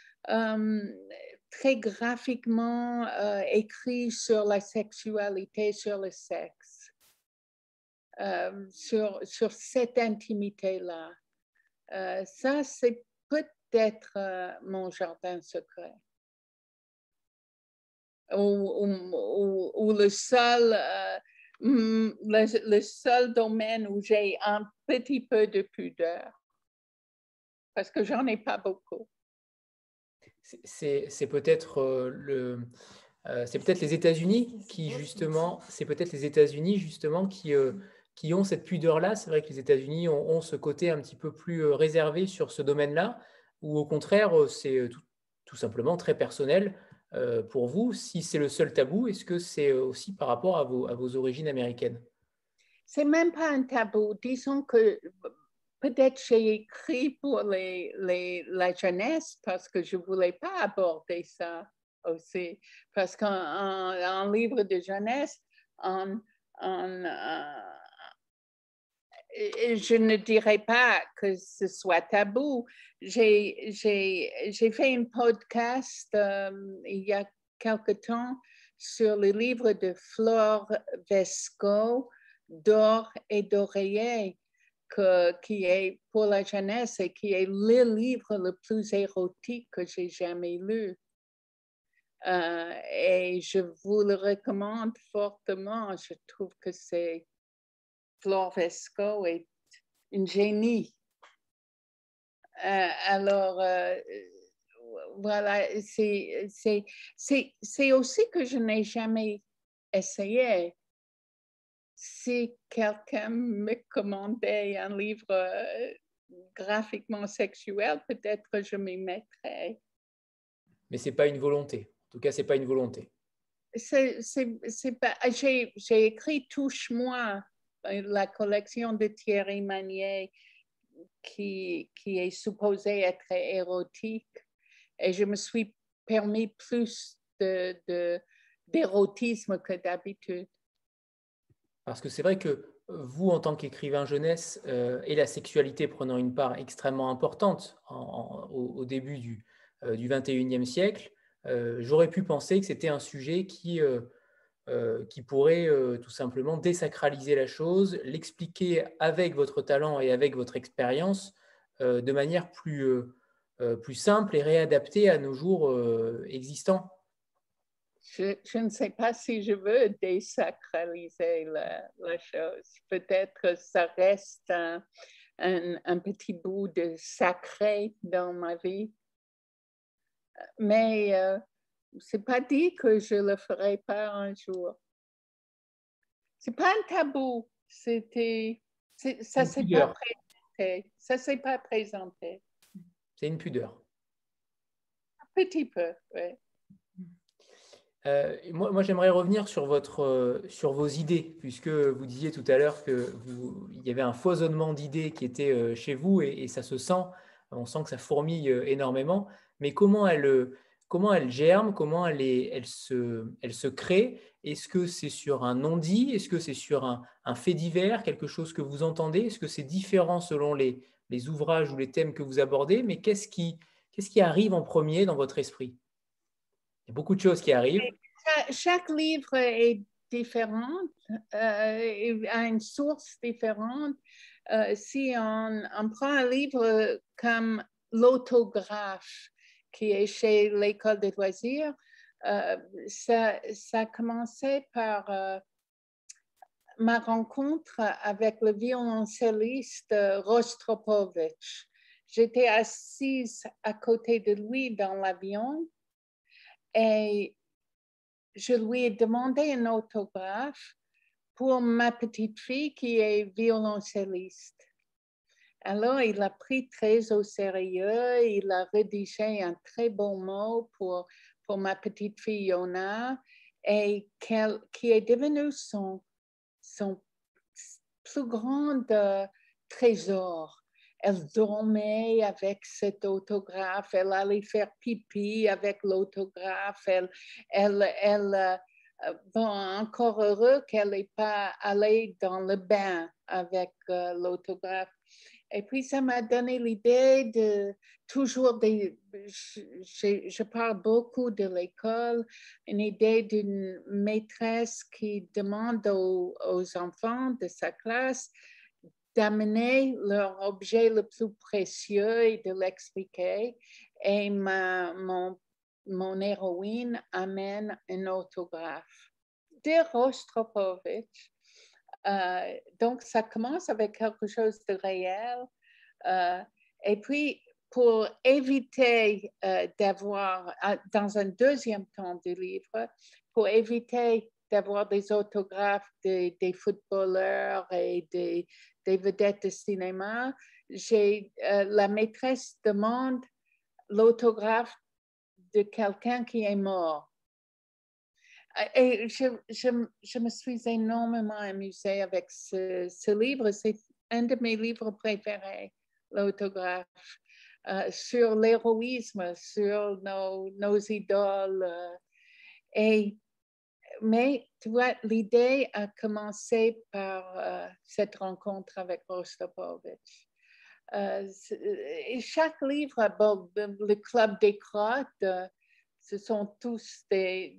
très graphiquement euh, écrit sur la sexualité, sur le sexe, euh, sur, sur cette intimité-là. Euh, ça, c'est peut-être mon jardin secret. Ou, le seul, le, le, seul domaine où j'ai un petit peu de pudeur, parce que j'en ai pas beaucoup c'est peut-être euh, le, euh, c'est peut-être les États-Unis qui justement, c'est peut-être les États-Unis justement qui, euh, qui ont cette pudeur-là. C'est vrai que les États-Unis ont, ce côté un petit peu plus réservé sur ce domaine-là, ou au contraire, c'est tout, simplement très personnel pour vous. Si c'est le seul tabou, est-ce que c'est aussi par rapport à vos, à vos origines américaines? C'est même pas un tabou. Disons que peut-être j'ai écrit pour les, la jeunesse parce que je ne voulais pas aborder ça aussi. Parce qu'en livre de jeunesse, euh, je ne dirais pas que ce soit tabou. J'ai fait un podcast euh, il y a quelque temps sur le livre de Flore Vesco, D'or et d'oreiller qui est pour la jeunesse et qui est le livre le plus érotique que j'ai jamais lu. Euh, et je vous le recommande fortement. Je trouve que c'est Flore Vesco est une génie. Euh, alors, euh, voilà, c'est aussi que je n'ai jamais essayé si quelqu'un me commandait un livre euh, graphiquement sexuel, peut-être je m'y mettrais. Mais ce n'est pas une volonté. En tout cas, ce n'est pas une volonté. C'est, pas, j'ai, écrit Touche-moi, euh, la collection de Thierry Magnier, qui, qui est supposée être érotique. Et je me suis permis plus de, d'érotisme que d'habitude. Parce que c'est vrai que vous, en tant qu'écrivain jeunesse, euh, et la sexualité prenant une part extrêmement importante au, début du, euh, du 21e siècle, euh, j'aurais pu penser que c'était un sujet qui, qui pourrait tout simplement désacraliser la chose, l'expliquer avec votre talent et avec votre expérience de manière plus, plus simple et réadaptée à nos jours existants je, ne sais pas si je veux désacraliser la, chose. Peut-être ça reste un, un, petit bout de sacré dans ma vie. Mais euh, c'est pas dit que je le ferai pas un jour. C'est pas un tabou. C'était, ça s'est pas présenté. Ça s'est pas présenté. C'est une pudeur. Un petit peu, oui. Euh, moi, j'aimerais revenir sur, votre, euh, sur vos idées, puisque vous disiez tout à l'heure qu'il y avait un foisonnement d'idées qui était euh, chez vous et, ça se sent, on sent que ça fourmille énormément. Mais comment elle, comment elle germe, comment elle, elle, se, elle se crée? Est-ce que c'est sur un non-dit? Est-ce que c'est sur un, fait divers, quelque chose que vous entendez? Est-ce que c'est différent selon les, les, ouvrages ou les thèmes que vous abordez? Mais qu'est-ce qui, qu'est-ce qui arrive en premier dans votre esprit? Il y a beaucoup de choses qui arrivent. Chaque livre est différent, euh, a une source différente. Euh, si on, prend un livre comme L'autographe, qui est chez l'École des loisirs, euh, ça, ça commençait par euh, ma rencontre avec le violoncelliste Rostropovich. J'étais assise à côté de lui dans l'avion et je lui ai demandé un autographe pour ma petite fille qui est violoncelliste. Alors, il a pris très au sérieux, il a rédigé un très bon mot pour, pour ma petite fille Yona, et qui est devenu son, son plus grand euh, trésor elle dormait avec cet autographe, elle allait faire pipi avec l'autographe, elle, elle, elle, bon, encore heureux qu'elle n'ait pas allé dans le bain avec l'autographe. Et puis, ça m'a donné l'idée de toujours, des, je, parle beaucoup de l'école, une idée d'une maîtresse qui demande aux, enfants de sa classe d'amener leur objet le plus précieux et de l'expliquer. Et ma, mon, mon héroïne amène un autographe de Rostropovich euh, donc, ça commence avec quelque chose de réel. Euh, et puis, pour éviter euh, d'avoir, dans un deuxième temps du livre, pour éviter d'avoir des autographes des, footballeurs et des, des, vedettes de cinéma, j'ai, la maîtresse demande l'autographe de quelqu'un qui est mort. Et je, je, me suis énormément amusée avec ce, livre. C'est un de mes livres préférés, l'autographe, euh, sur l'héroïsme, sur nos, nos idoles. Euh, et, mais tu vois, l'idée a commencé par euh, cette rencontre avec Rostropovich. et chaque livre le club des crottes. ce sont tous des,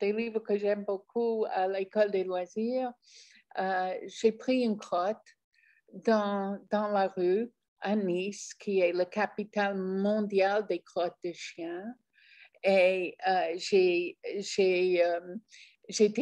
livres que j'aime beaucoup à l'école des loisirs, euh, j'ai pris une crotte dans, dans la rue à Nice, qui est la capitale mondiale des crottes de chiens. Et euh, j'ai, j'ai, euh,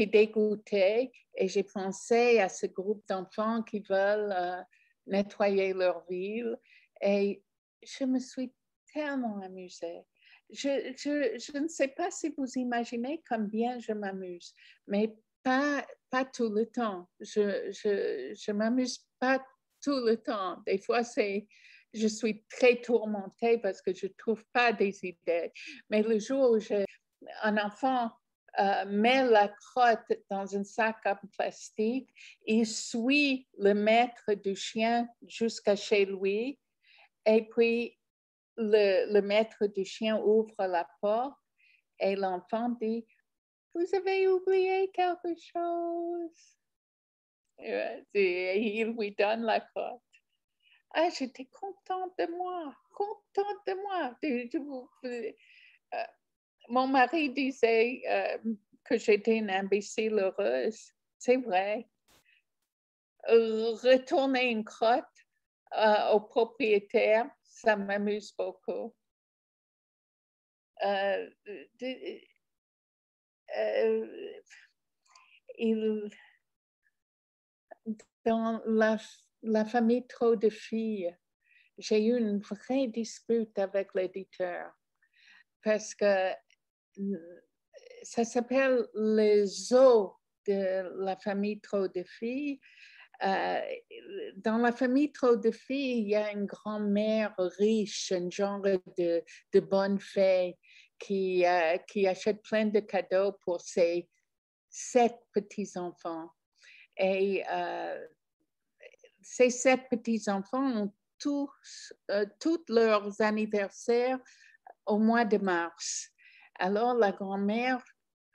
dégoûtée et j'ai pensé à ce groupe d'enfants qui veulent nettoyer leur ville. Et je me suis tellement amusée je, ne sais pas si vous imaginez combien je m'amuse, mais pas, tout le temps. Je, je, m'amuse pas tout le temps. Des fois, c'est, je suis très tourmentée parce que je ne trouve pas des idées. Mais le jour où un enfant euh, met la crotte dans un sac en plastique, il suit le maître du chien jusqu'à chez lui et puis le, maître du chien ouvre la porte et l'enfant dit, vous avez oublié quelque chose. Et il lui donne la crotte. Ah, j'étais contente de moi, contente de moi. Euh, mon mari disait euh, que j'étais une imbécile heureuse. C'est vrai. Retourner une crotte euh, au propriétaire, ça m'amuse beaucoup. Euh, il, dans la, la, famille Trop de filles, j'ai eu une vraie dispute avec l'éditeur parce que ça s'appelle les os de la famille Trop de filles euh, dans la famille trop de filles, il y a une grand-mère riche, un genre de, bonne fée qui, euh, qui achète plein de cadeaux pour ses sept petits-enfants. Et euh, ces sept petits-enfants ont tous, tous leurs anniversaires au mois de mars. Alors, la grand-mère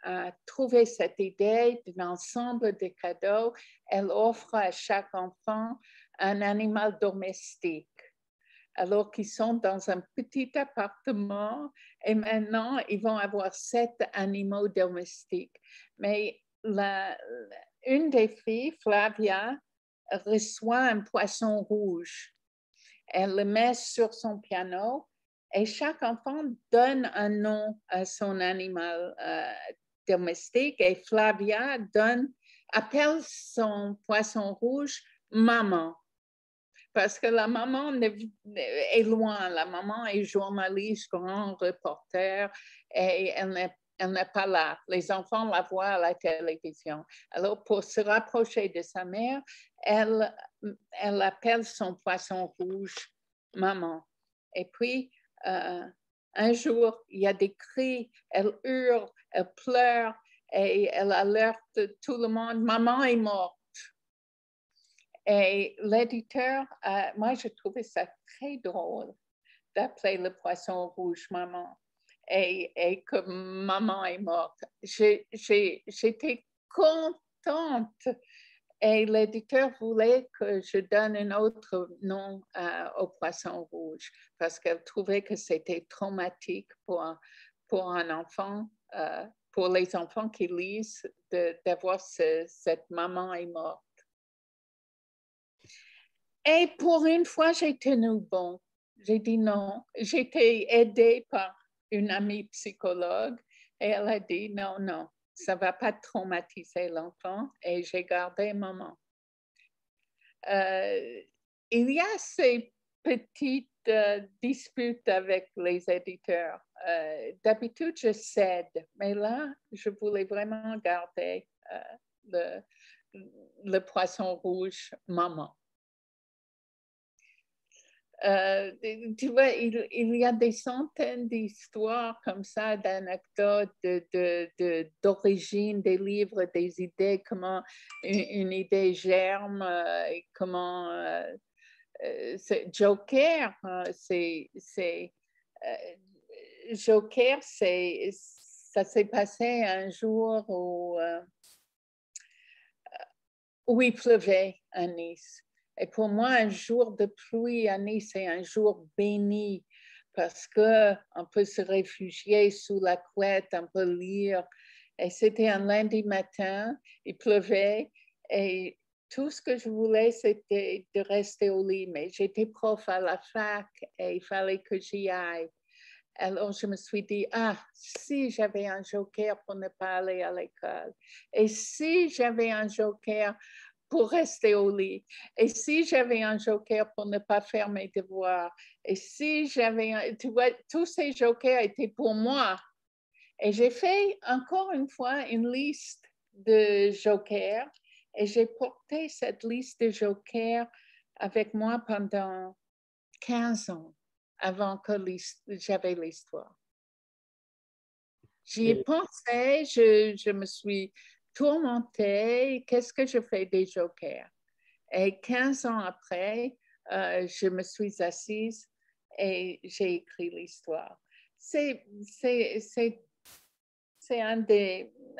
a trouvé cette idée d'un ensemble de cadeaux. Elle offre à chaque enfant un animal domestique. Alors qu'ils sont dans un petit appartement et maintenant ils vont avoir sept animaux domestiques. Mais une des filles, Flavia, reçoit un poisson rouge. Elle le met sur son piano et chaque enfant donne un nom à son animal euh, domestique et Flavia donne, appelle son poisson rouge maman. Parce que la maman est loin, la maman est journaliste, grand reporter et elle n'est elle n'est pas là. Les enfants la voient à la télévision. Alors, pour se rapprocher de sa mère, elle, elle appelle son poisson rouge maman. Et puis, euh, un jour, il y a des cris, elle hurle, elle pleure et elle alerte tout le monde, maman est morte. Et l'éditeur, moi, je trouvais ça très drôle d'appeler le poisson rouge maman. Et, que maman est morte. J'étais contente et l'éditeur voulait que je donne un autre nom euh, au poisson rouge parce qu'elle trouvait que c'était traumatique pour, pour un enfant, euh, pour les enfants qui lisent, d'avoir cette maman est morte. Et pour une fois, j'ai tenu bon. J'ai dit non. J'étais aidée par une amie psychologue et elle a dit non, non, ça ne va pas traumatiser l'enfant et j'ai gardé maman. Euh, il y a ces petites euh, disputes avec les éditeurs. Euh, d'habitude, je cède, mais là, je voulais vraiment garder le, le poisson rouge maman. Euh, tu vois, il, y a des centaines d'histoires comme ça, d'anecdotes, d'origine de, des livres, des idées, comment une, idée germe, euh, comment euh, Joker, c'est Joker, c'est ça s'est passé un jour où il pleuvait à Nice. Et pour moi, un jour de pluie à Nice, c'est un jour béni parce qu'on peut se réfugier sous la couette, on peut lire. Et c'était un lundi matin, il pleuvait et tout ce que je voulais, c'était de rester au lit. Mais j'étais prof à la fac et il fallait que j'y aille. Alors, je me suis dit, ah, si j'avais un joker pour ne pas aller à l'école, et si j'avais un joker pour rester au lit. Et si j'avais un joker pour ne pas faire mes devoirs, et si j'avais, tu vois, tous ces jokers étaient pour moi. Et j'ai fait encore une fois une liste de jokers et j'ai porté cette liste de jokers avec moi pendant 15 ans avant que j'avais l'histoire. J'y ai pensé, je, je me suis tourmentée, qu'est-ce que je fais des jokers? Et 15 ans après, euh, je me suis assise et j'ai écrit l'histoire. C'est, un,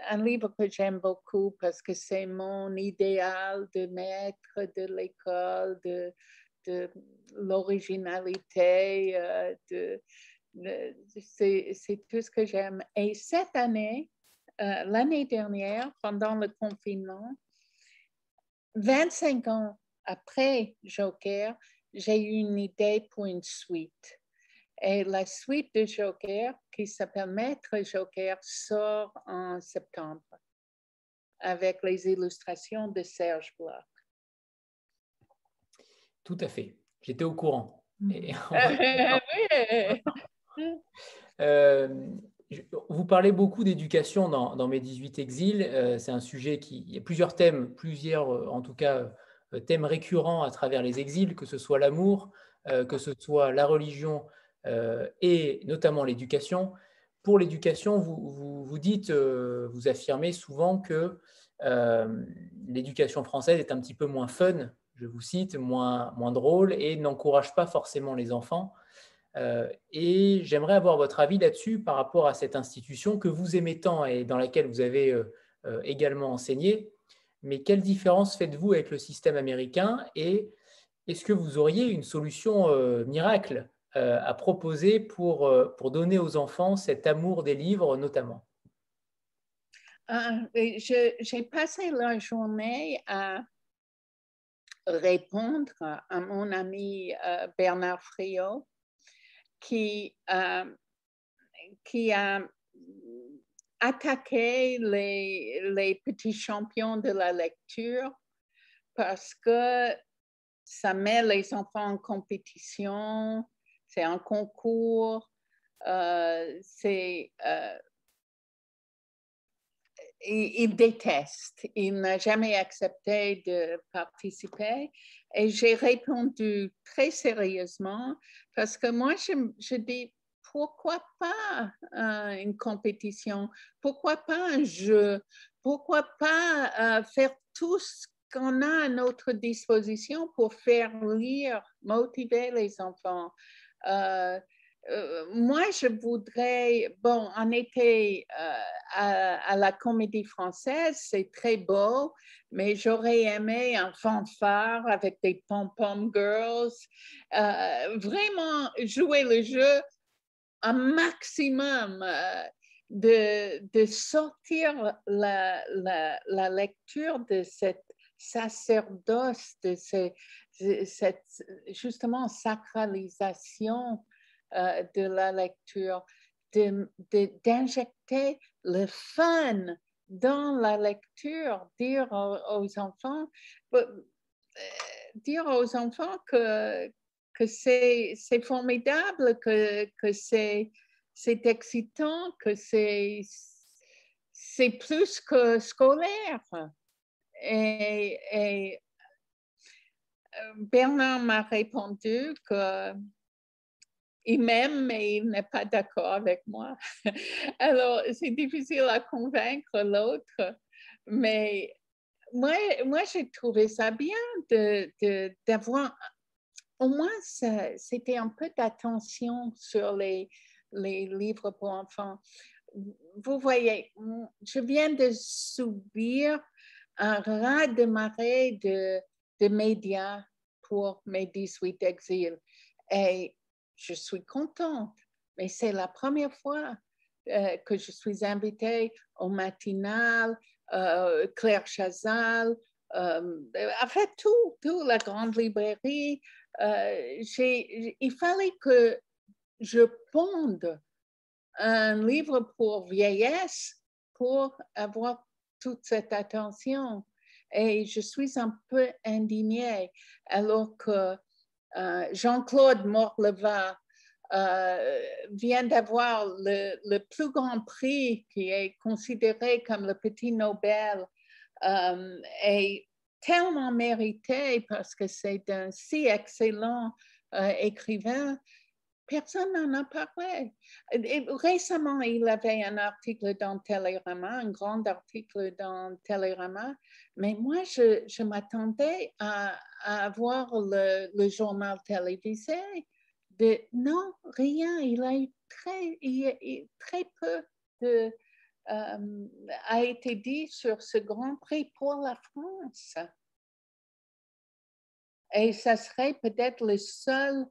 un livre que j'aime beaucoup parce que c'est mon idéal de maître de l'école, de, de l'originalité, euh, de, c'est tout ce que j'aime. Et cette année, euh, l'année dernière, pendant le confinement, 25 ans après Joker, j'ai eu une idée pour une suite. Et la suite de Joker, qui s'appelle Maître Joker, sort en septembre avec les illustrations de Serge Bloch. Tout à fait. J'étais au courant. oui. euh, vous parlez beaucoup d'éducation dans, mes 18 exils. Euh, c'est un sujet qui. Il y a plusieurs thèmes, plusieurs, euh, en tout cas, euh, thèmes récurrents à travers les exils, que ce soit l'amour, que ce soit la religion et notamment l'éducation. Pour l'éducation, vous, vous, dites, vous affirmez souvent que l'éducation française est un petit peu moins fun, je vous cite, moins, moins drôle et n'encourage pas forcément les enfants et j'aimerais avoir votre avis là-dessus par rapport à cette institution que vous aimez tant et dans laquelle vous avez euh, euh, également enseigné. Mais quelle différence faites-vous avec le système américain et est-ce que vous auriez une solution miracle à proposer pour, pour donner aux enfants cet amour des livres notamment? J'ai passé la journée à répondre à mon ami Bernard Friot qui, euh, qui a attaqué les, les, petits champions de la lecture parce que ça met les enfants en compétition, c'est un concours, euh, c'est euh, il, déteste, il n'a jamais accepté de participer. Et j'ai répondu très sérieusement parce que moi, je, dis, pourquoi pas une compétition? Pourquoi pas un jeu? Pourquoi pas euh, faire tout ce qu'on a à notre disposition pour faire lire, motiver les enfants? Euh, euh, moi, je voudrais, bon, on était euh, à, la comédie française, c'est très beau, mais j'aurais aimé un fanfare avec des pom-pom girls, euh, vraiment jouer le jeu un maximum, de, de, sortir la, la, la, lecture de cette sacerdoce, de cette justement sacralisation euh, de la lecture, d'injecter le fun dans la lecture, dire aux, enfants, euh, dire aux enfants que, c'est formidable, que, c'est excitant, que c'est plus que scolaire. Et, et euh, Bernard m'a répondu que il m'aime, mais il n'est pas d'accord avec moi. Alors, c'est difficile à convaincre l'autre, mais moi, moi j'ai trouvé ça bien d'avoir, au moins, c'était un peu d'attention sur les, les livres pour enfants. Vous voyez, je viens de subir un raz de marée de, de médias pour mes 18 exils. Et je suis contente, mais c'est la première fois euh, que je suis invitée au matinal, euh, Claire Chazal, euh, en fait, tout, tout, la grande librairie. il fallait que je ponde un livre pour vieillesse pour avoir toute cette attention. Et je suis un peu indignée alors que euh, Jean-Claude Morleva euh, vient d'avoir le, plus grand prix qui est considéré comme le petit Nobel euh, et tellement mérité parce que c'est un si excellent écrivain. Personne n'en a parlé. récemment, il avait un article dans Télérama, un grand article dans Télérama, mais moi, je, m'attendais à, avoir le, journal télévisé. De, non, rien. Il a eu très, très peu de, euh, a été dit sur ce grand prix pour la France. Et ça serait peut-être le seul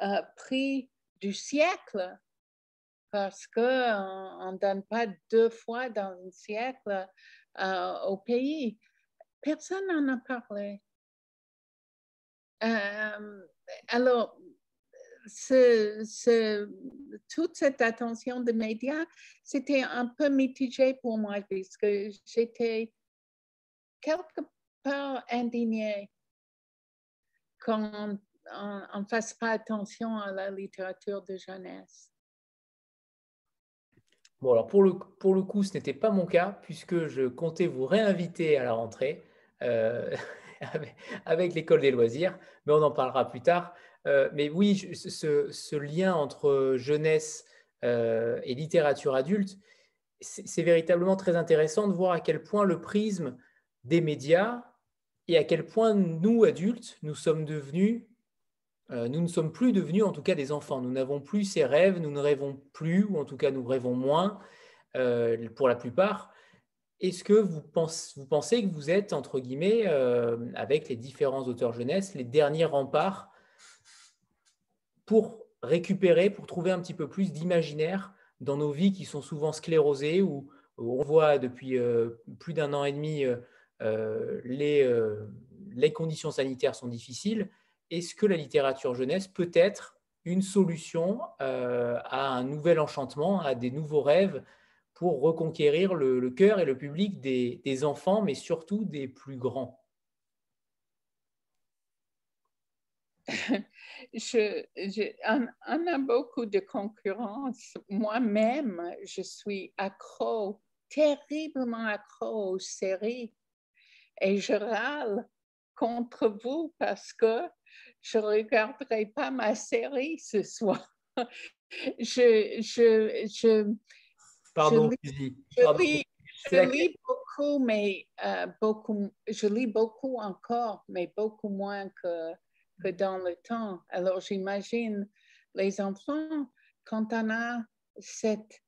euh, prix du siècle parce qu'on ne donne pas deux fois dans un siècle euh, au pays. Personne n'en a parlé. Euh, alors, toute cette attention des médias, c'était un peu mitigé pour moi puisque j'étais quelque part indignée qu'on ne fasse pas attention à la littérature de jeunesse. Bon, alors pour le, pour le coup, ce n'était pas mon cas puisque je comptais vous réinviter à la rentrée. Euh, avec, l'école des loisirs, mais on en parlera plus tard. Euh, mais oui, ce, lien entre jeunesse euh, et littérature adulte, c'est véritablement très intéressant de voir à quel point le prisme des médias et à quel point nous, adultes, nous sommes devenus, nous ne sommes plus devenus en tout cas des enfants. Nous n'avons plus ces rêves, nous ne rêvons plus, ou en tout cas nous rêvons moins pour la plupart. Est-ce que vous, pensez, que vous êtes, entre guillemets, euh, avec les différents auteurs jeunesse, les derniers remparts pour récupérer, pour trouver un petit peu plus d'imaginaire dans nos vies qui sont souvent sclérosées, où, on voit depuis euh, plus d'un an et demi euh, les, les conditions sanitaires sont difficiles. Est-ce que la littérature jeunesse peut être une solution à un nouvel enchantement, à des nouveaux rêves pour reconquérir le, cœur et le public des, enfants, mais surtout des plus grands? On, a beaucoup de concurrence. Moi-même, je suis accro, terriblement accro aux séries. Et je râle contre vous parce que je ne regarderai pas ma série ce soir. je, je, je, Pardon, je lis, beaucoup, mais euh, beaucoup, je lis beaucoup encore, mais beaucoup moins que, que dans le temps. Alors j'imagine les enfants quand on a cette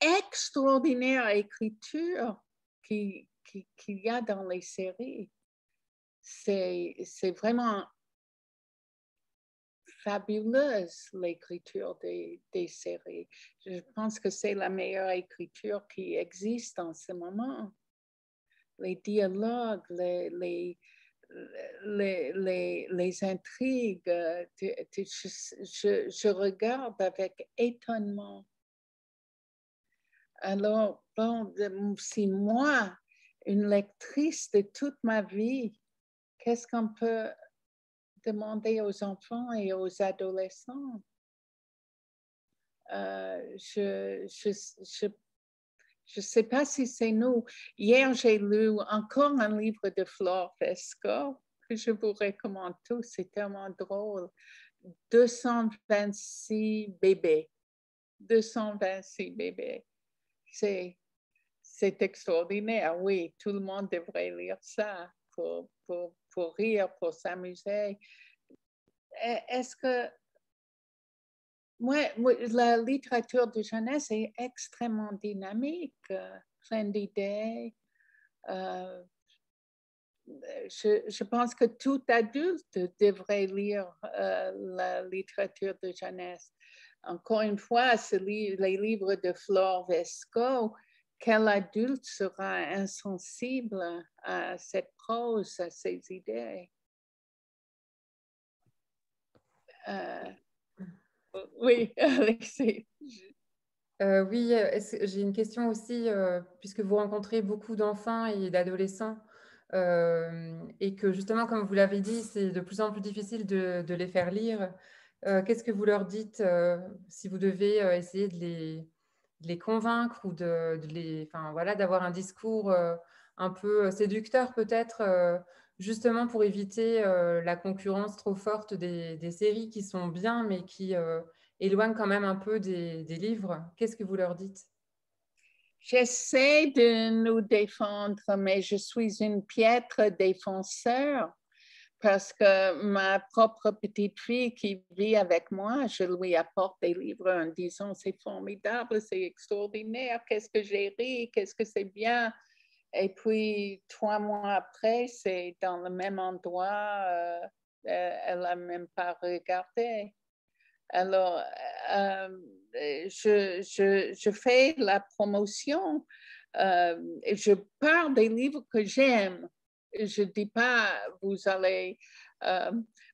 extraordinaire écriture qu'il qui, y a dans les séries, c'est vraiment fabuleuse l'écriture des, séries. Je pense que c'est la meilleure écriture qui existe en ce moment. Les dialogues, les, les, les, les, les intrigues, je, je, regarde avec étonnement. Alors, bon, si moi, une lectrice de toute ma vie, qu'est-ce qu'on peut demander aux enfants et aux adolescents? Euh, je, je, je ne sais pas si c'est nous. Hier, j'ai lu encore un livre de Flore Vesco que je vous recommande tous. C'est tellement drôle. 226 bébés. 226 bébés. C'est, extraordinaire. Oui, tout le monde devrait lire ça pour, rire, pour s'amuser. Est-ce que moi, la littérature de jeunesse est extrêmement dynamique, pleine d'idées. Euh, je, je, pense que tout adulte devrait lire euh, la littérature de jeunesse. Encore une fois, les livres de Flore Vesco, quel adulte sera insensible à cette prose, à ces idées? Oui, Alexis. Euh, oui, j'ai une question aussi, euh, puisque vous rencontrez beaucoup d'enfants et d'adolescents, euh, et que justement, comme vous l'avez dit, c'est de plus en plus difficile de, les faire lire. Qu'est-ce que vous leur dites si vous devez essayer de les, les, convaincre ou de, les, enfin, voilà, d'avoir un discours un peu séducteur peut-être, justement pour éviter la concurrence trop forte des, des, séries qui sont bien, mais qui éloignent quand même un peu des, des livres. Qu'est-ce que vous leur dites? J'essaie de nous défendre, mais je suis une piètre défenseur parce que ma propre petite fille qui vit avec moi, je lui apporte des livres en disant c'est formidable, c'est extraordinaire, qu'est-ce que j'ai ri, qu'est-ce que c'est bien. Et puis, trois mois après, c'est dans le même endroit, euh, euh, elle n'a même pas regardé. Alors, euh, je, fais la promotion je parle des livres que j'aime. Je ne dis pas, vous allez,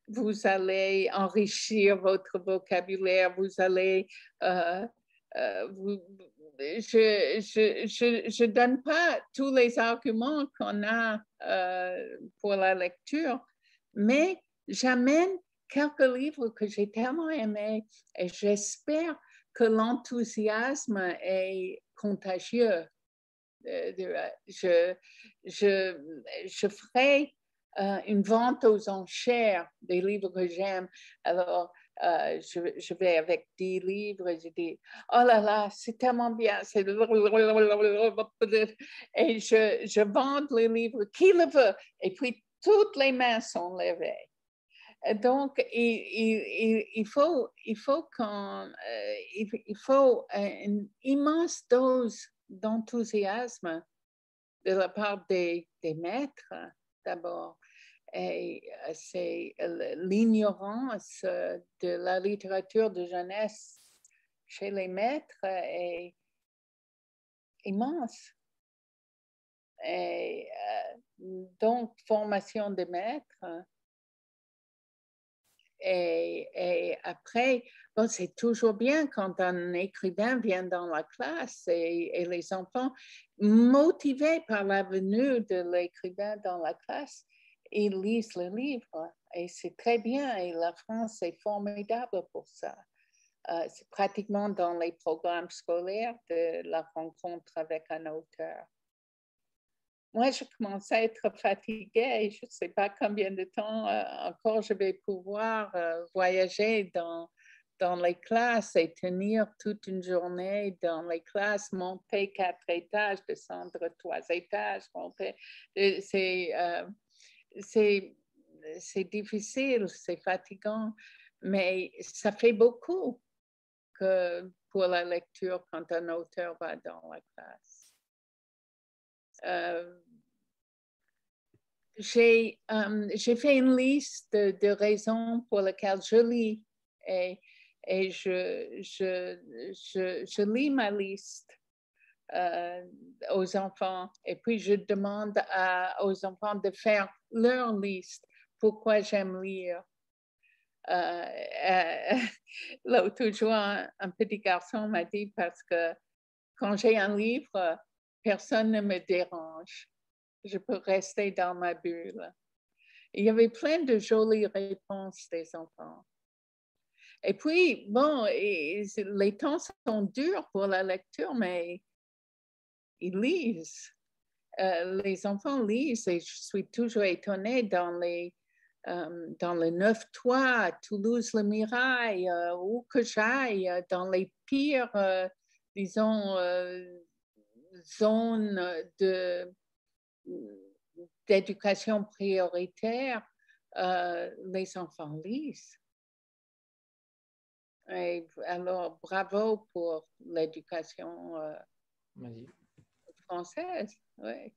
vous allez enrichir votre vocabulaire, vous allez vous, je ne donne pas tous les arguments qu'on a euh, pour la lecture, mais j'amène quelques livres que j'ai tellement aimés et j'espère que l'enthousiasme est contagieux. Je, ferai euh, une vente aux enchères des livres que j'aime. Alors, euh, je, vais avec 10 livres et je dis, oh là là, c'est tellement bien. Et je, vends les livres, qui le veut? Et puis, toutes les mains sont levées. Donc, il, il, il faut, il faut, euh, il, faut une immense dose d'enthousiasme de la part des, des maîtres d'abord et euh, c'est euh, l'ignorance euh, de la littérature de jeunesse chez les maîtres est immense. Et donc, formation des maîtres. Et, après, bon, c'est toujours bien quand un écrivain vient dans la classe et, et les enfants, motivés par la venue de l'écrivain dans la classe, ils lisent le livre et c'est très bien et la France est formidable pour ça. Euh, c'est pratiquement dans les programmes scolaires de la rencontre avec un auteur. Moi, je commence à être fatiguée. Je ne sais pas combien de temps euh, encore je vais pouvoir euh, voyager dans, dans les classes et tenir toute une journée dans les classes, monter quatre étages, descendre trois étages. C'est c'est, c'est difficile, c'est fatigant, mais ça fait beaucoup pour la lecture quand un auteur va dans la classe. Euh, j'ai fait une liste de, raisons pour lesquelles je lis et, je lis ma liste euh, aux enfants et puis je demande aux enfants de faire leur liste. Pourquoi j'aime lire. Euh, euh, L'autre jour, un, petit garçon m'a dit parce que quand j'ai un livre, personne ne me dérange. Je peux rester dans ma bulle. Il y avait plein de jolies réponses des enfants. Et puis, bon, les temps sont durs pour la lecture, mais ils lisent. Euh, les enfants lisent et je suis toujours étonnée dans les, euh, dans neuf toits, Toulouse, le Mirail, euh, où que j'aille, dans les pires, disons, zones de, d'éducation prioritaire, les enfants lisent. Et alors, bravo pour l'éducation française. Ouais.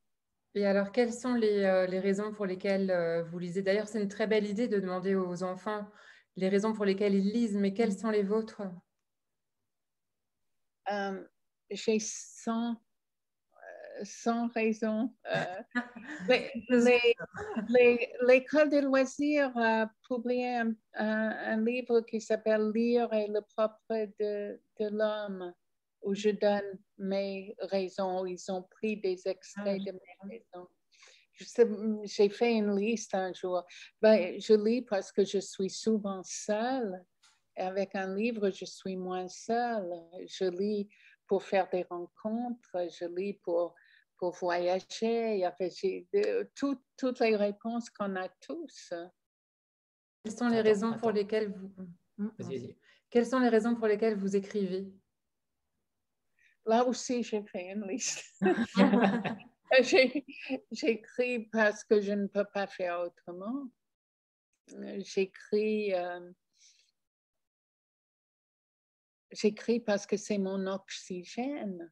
Et alors, quelles sont les, euh, les raisons pour lesquelles euh, vous lisez? D'ailleurs, c'est une très belle idée de demander aux enfants les raisons pour lesquelles ils lisent, mais quelles sont les vôtres? Euh, J'ai 100, 100 raisons. L'école des loisirs a publié un, un livre qui s'appelle Lire et le propre de, de l'homme où je donne mes raisons. Ils ont pris des extraits ah de mes raisons. J'ai fait une liste un jour. Ben, je lis parce que je suis souvent seule. Avec un livre, je suis moins seule. Je lis pour faire des rencontres, je lis pour, pour voyager. toutes, toutes les réponses qu'on a tous. Quelles sont les raisons pour lesquelles vous... Quelles sont les raisons pour lesquelles vous écrivez? Là aussi, j'ai fait une liste. J'écris parce que je ne peux pas faire autrement. J'écris euh, j'écris parce que c'est mon oxygène.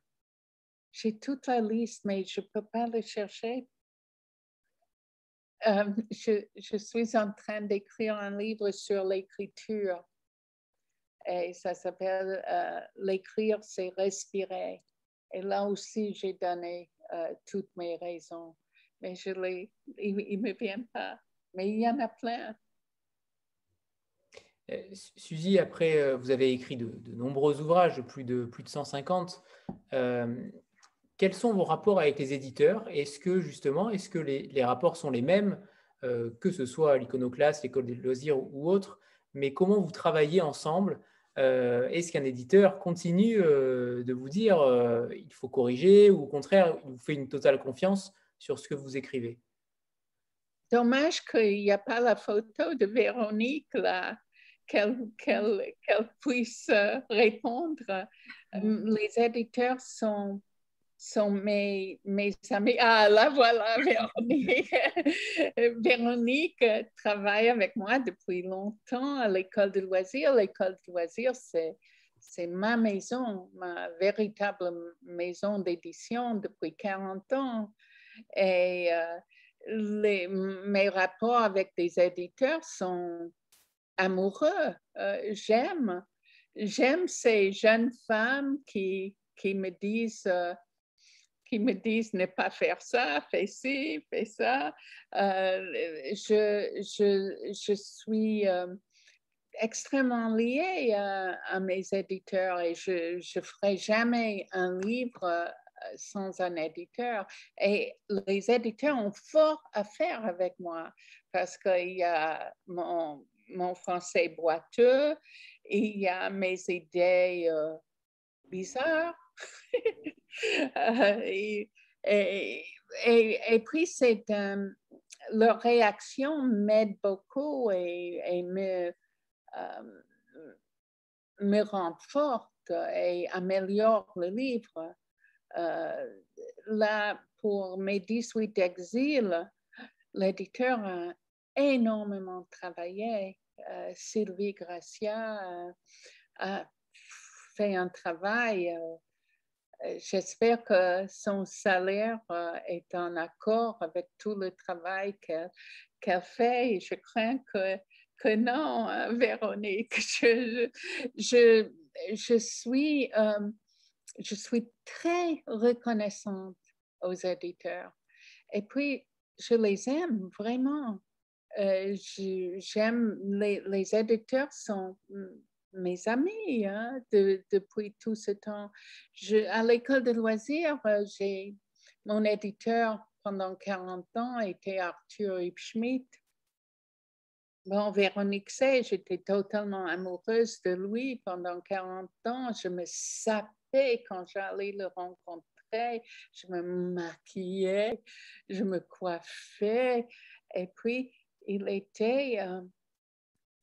J'ai toute la liste, mais je ne peux pas le chercher. Euh, je, suis en train d'écrire un livre sur l'écriture et ça s'appelle euh, L'écrire, c'est respirer. Et là aussi, j'ai donné euh, toutes mes raisons, mais je les, il ne me vient pas. Mais il y en a plein. Euh, Suzy, après, vous avez écrit de, nombreux ouvrages, plus de, plus de 150. Quels sont vos rapports avec les éditeurs? Est-ce que justement, est-ce que les, rapports sont les mêmes, que ce soit l'iconoclaste, l'école des loisirs ou, autre? Mais comment vous travaillez ensemble? Euh, est-ce qu'un éditeur continue euh, de vous dire euh, il faut corriger ou au contraire, il vous fait une totale confiance sur ce que vous écrivez? Dommage qu'il n'y a pas la photo de Véronique là, qu'elle puisse répondre. Les éditeurs sont sont mes, mes amis. Ah, là, voilà, Véronique. Véronique travaille avec moi depuis longtemps à l'école de loisirs. L'école de loisirs, c'est, c'est ma maison, ma véritable maison d'édition depuis 40 ans. Et euh, les, mes rapports avec des éditeurs sont amoureux. Euh, j'aime, j'aime ces jeunes femmes qui, qui me disent... Euh, qui me disent ne pas faire ça, fais ci, fais ça. Euh, je, je, je, suis euh, extrêmement liée à, mes éditeurs et je ne ferai jamais un livre euh, sans un éditeur. Et les éditeurs ont fort à faire avec moi parce qu'il y a mon, mon, français boiteux, il y a mes idées bizarres Euh, et, et, et, puis, c'est, euh, leur réaction m'aide beaucoup et, me, euh, me rend forte et améliore le livre. là, pour mes 18 exils, l'éditeur a énormément travaillé. Sylvie Gracia a fait un travail. J'espère que son salaire est en accord avec tout le travail qu'elle fait. Et je crains que, non, hein, Véronique. Je, je, suis, très reconnaissante aux éditeurs. Et puis, je les aime vraiment. Euh, j'aime les, les, éditeurs sont mes amis hein, depuis tout ce temps. À l'école de loisirs, euh, j'ai mon éditeur pendant 40 ans était Arthur Hipschmidt. Bon, Véronique sait, j'étais totalement amoureuse de lui pendant 40 ans. Je me sapais quand j'allais le rencontrer. Je me maquillais, je me coiffais. Et puis, il était euh,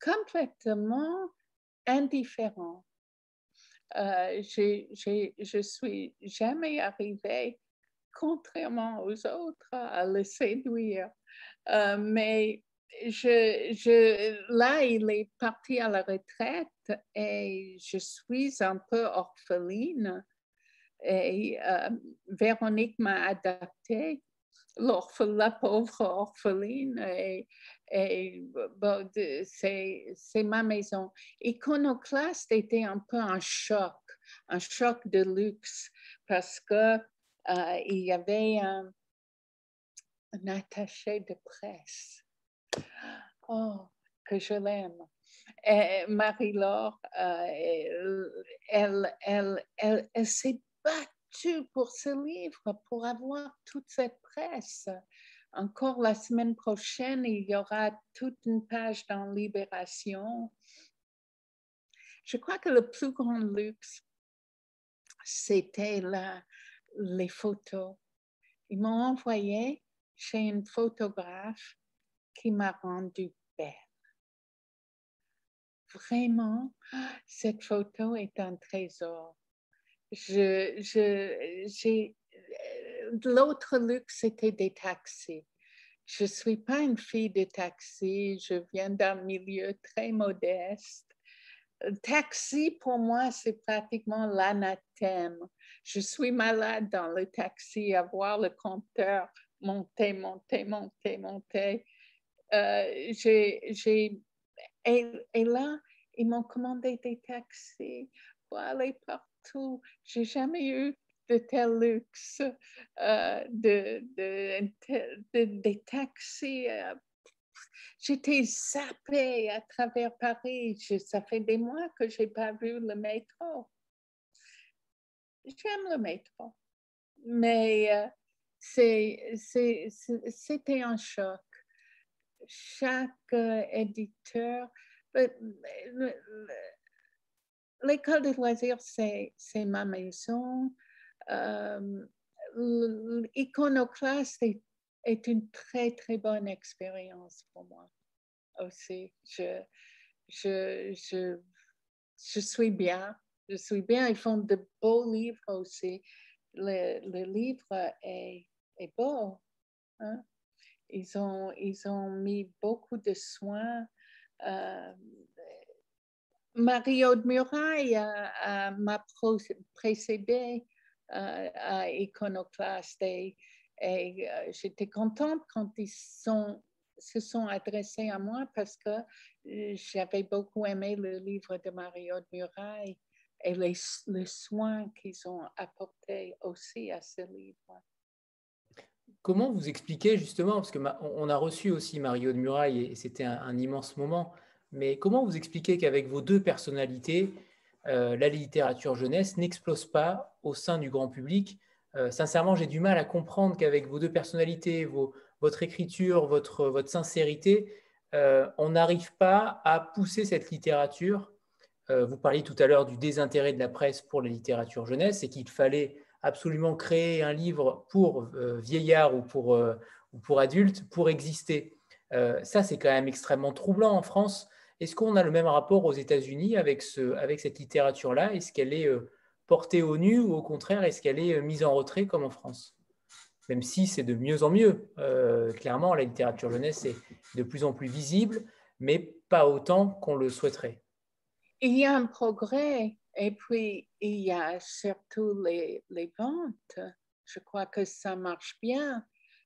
complètement indifférent. Euh, je suis jamais arrivée, contrairement aux autres, à le séduire. Euh, mais là, il est parti à la retraite et je suis un peu orpheline. Et Véronique m'a adaptée la pauvre orpheline c'est ma maison. Iconoclaste était un peu un choc, un choc de luxe parce que euh, il y avait un, attaché de presse. Oh, que je l'aime. Marie-Laure, euh, elle, elle, elle, elle s'est battue pour ce livre, pour avoir toute cette presse. Encore la semaine prochaine, il y aura toute une page dans Libération. Je crois que le plus grand luxe, c'était les photos. Ils m'ont envoyé chez une photographe qui m'a rendu belle. Vraiment, cette photo est un trésor je, j'ai, l'autre luxe, c'était des taxis. Je ne suis pas une fille de taxi, je viens d'un milieu très modeste. Taxi, pour moi, c'est pratiquement l'anathème. Je suis malade dans le taxi à voir le compteur monter, monter, monter, monter. Euh, et, et, là, ils m'ont commandé des taxis pour aller par tout. J'ai jamais eu de tel luxe, euh, de, de, des taxis. Euh, j'étais sapée à travers Paris. ça fait des mois que je n'ai pas vu le métro. J'aime le métro, mais euh, c'était un choc. Chaque éditeur, l'école de loisirs, c'est ma maison. Euh, L'iconoclaste est, une très, très bonne expérience pour moi aussi. Je, je, je, suis bien. Je suis bien. Ils font de beaux livres aussi. Le, le livre est, est beau. Hein. Ils, ont, ils ont mis beaucoup de soins. Euh, Marie-Aude Muraille m'a précédé euh, à Iconoclaste et, euh, j'étais contente quand ils se sont adressés à moi parce que euh, j'avais beaucoup aimé le livre de Marie-Aude Muraille et les, les soins qu'ils ont apportés aussi à ce livre. Comment vous expliquez justement, parce que on a reçu aussi Marie-Aude Muraille et c'était un immense moment, mais comment vous expliquez qu'avec vos deux personnalités, euh, la littérature jeunesse n'explose pas au sein du grand public euh, Sincèrement, j'ai du mal à comprendre qu'avec vos deux personnalités, votre écriture, votre, sincérité, euh, on n'arrive pas à pousser cette littérature. vous parliez tout à l'heure du désintérêt de la presse pour la littérature jeunesse et qu'il fallait absolument créer un livre pour vieillards ou pour, ou pour adultes pour exister. ça, c'est quand même extrêmement troublant en France. Est-ce qu'on a le même rapport aux États-Unis avec, ce, avec cette littérature-là? Est-ce qu'elle est euh, portée au nu ou au contraire, est-ce qu'elle est euh, mise en retrait comme en France? Même si c'est de mieux en mieux. Euh, clairement, la littérature jeunesse est de plus en plus visible, mais pas autant qu'on le souhaiterait. Il y a un progrès Et puis, il y a surtout les, ventes. Je crois que ça marche bien.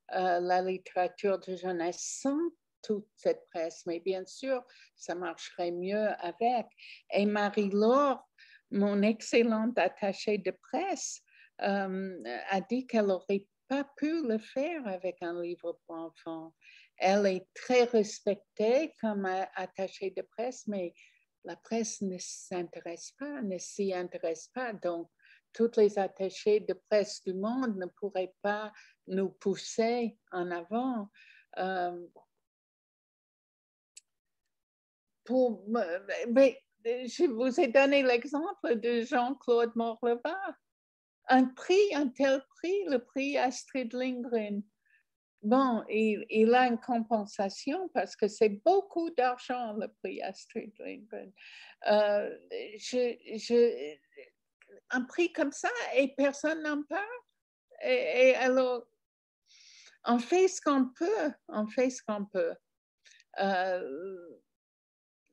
La littérature de jeunesse sans toute cette presse, mais bien sûr, ça marcherait mieux avec. Et Marie-Laure, mon excellente attachée de presse, euh, a dit qu'elle n'aurait pas pu le faire avec un livre pour enfants. Elle est très respectée comme attachée de presse, mais la presse ne s'intéresse pas, ne s'y intéresse pas. Donc, toutes les attachés de presse du monde ne pourraient pas nous pousser en avant. Euh, pour, mais je vous ai donné l'exemple de Jean-Claude Morleva. Un prix, un tel prix, le prix Astrid Lindgren. Bon, il, a une compensation parce que c'est beaucoup d'argent le prix Astrid Lindgren. Euh, je, je, un prix comme ça et personne n'en parle? Et, alors, on fait ce qu'on peut, on fait ce qu'on peut. Euh,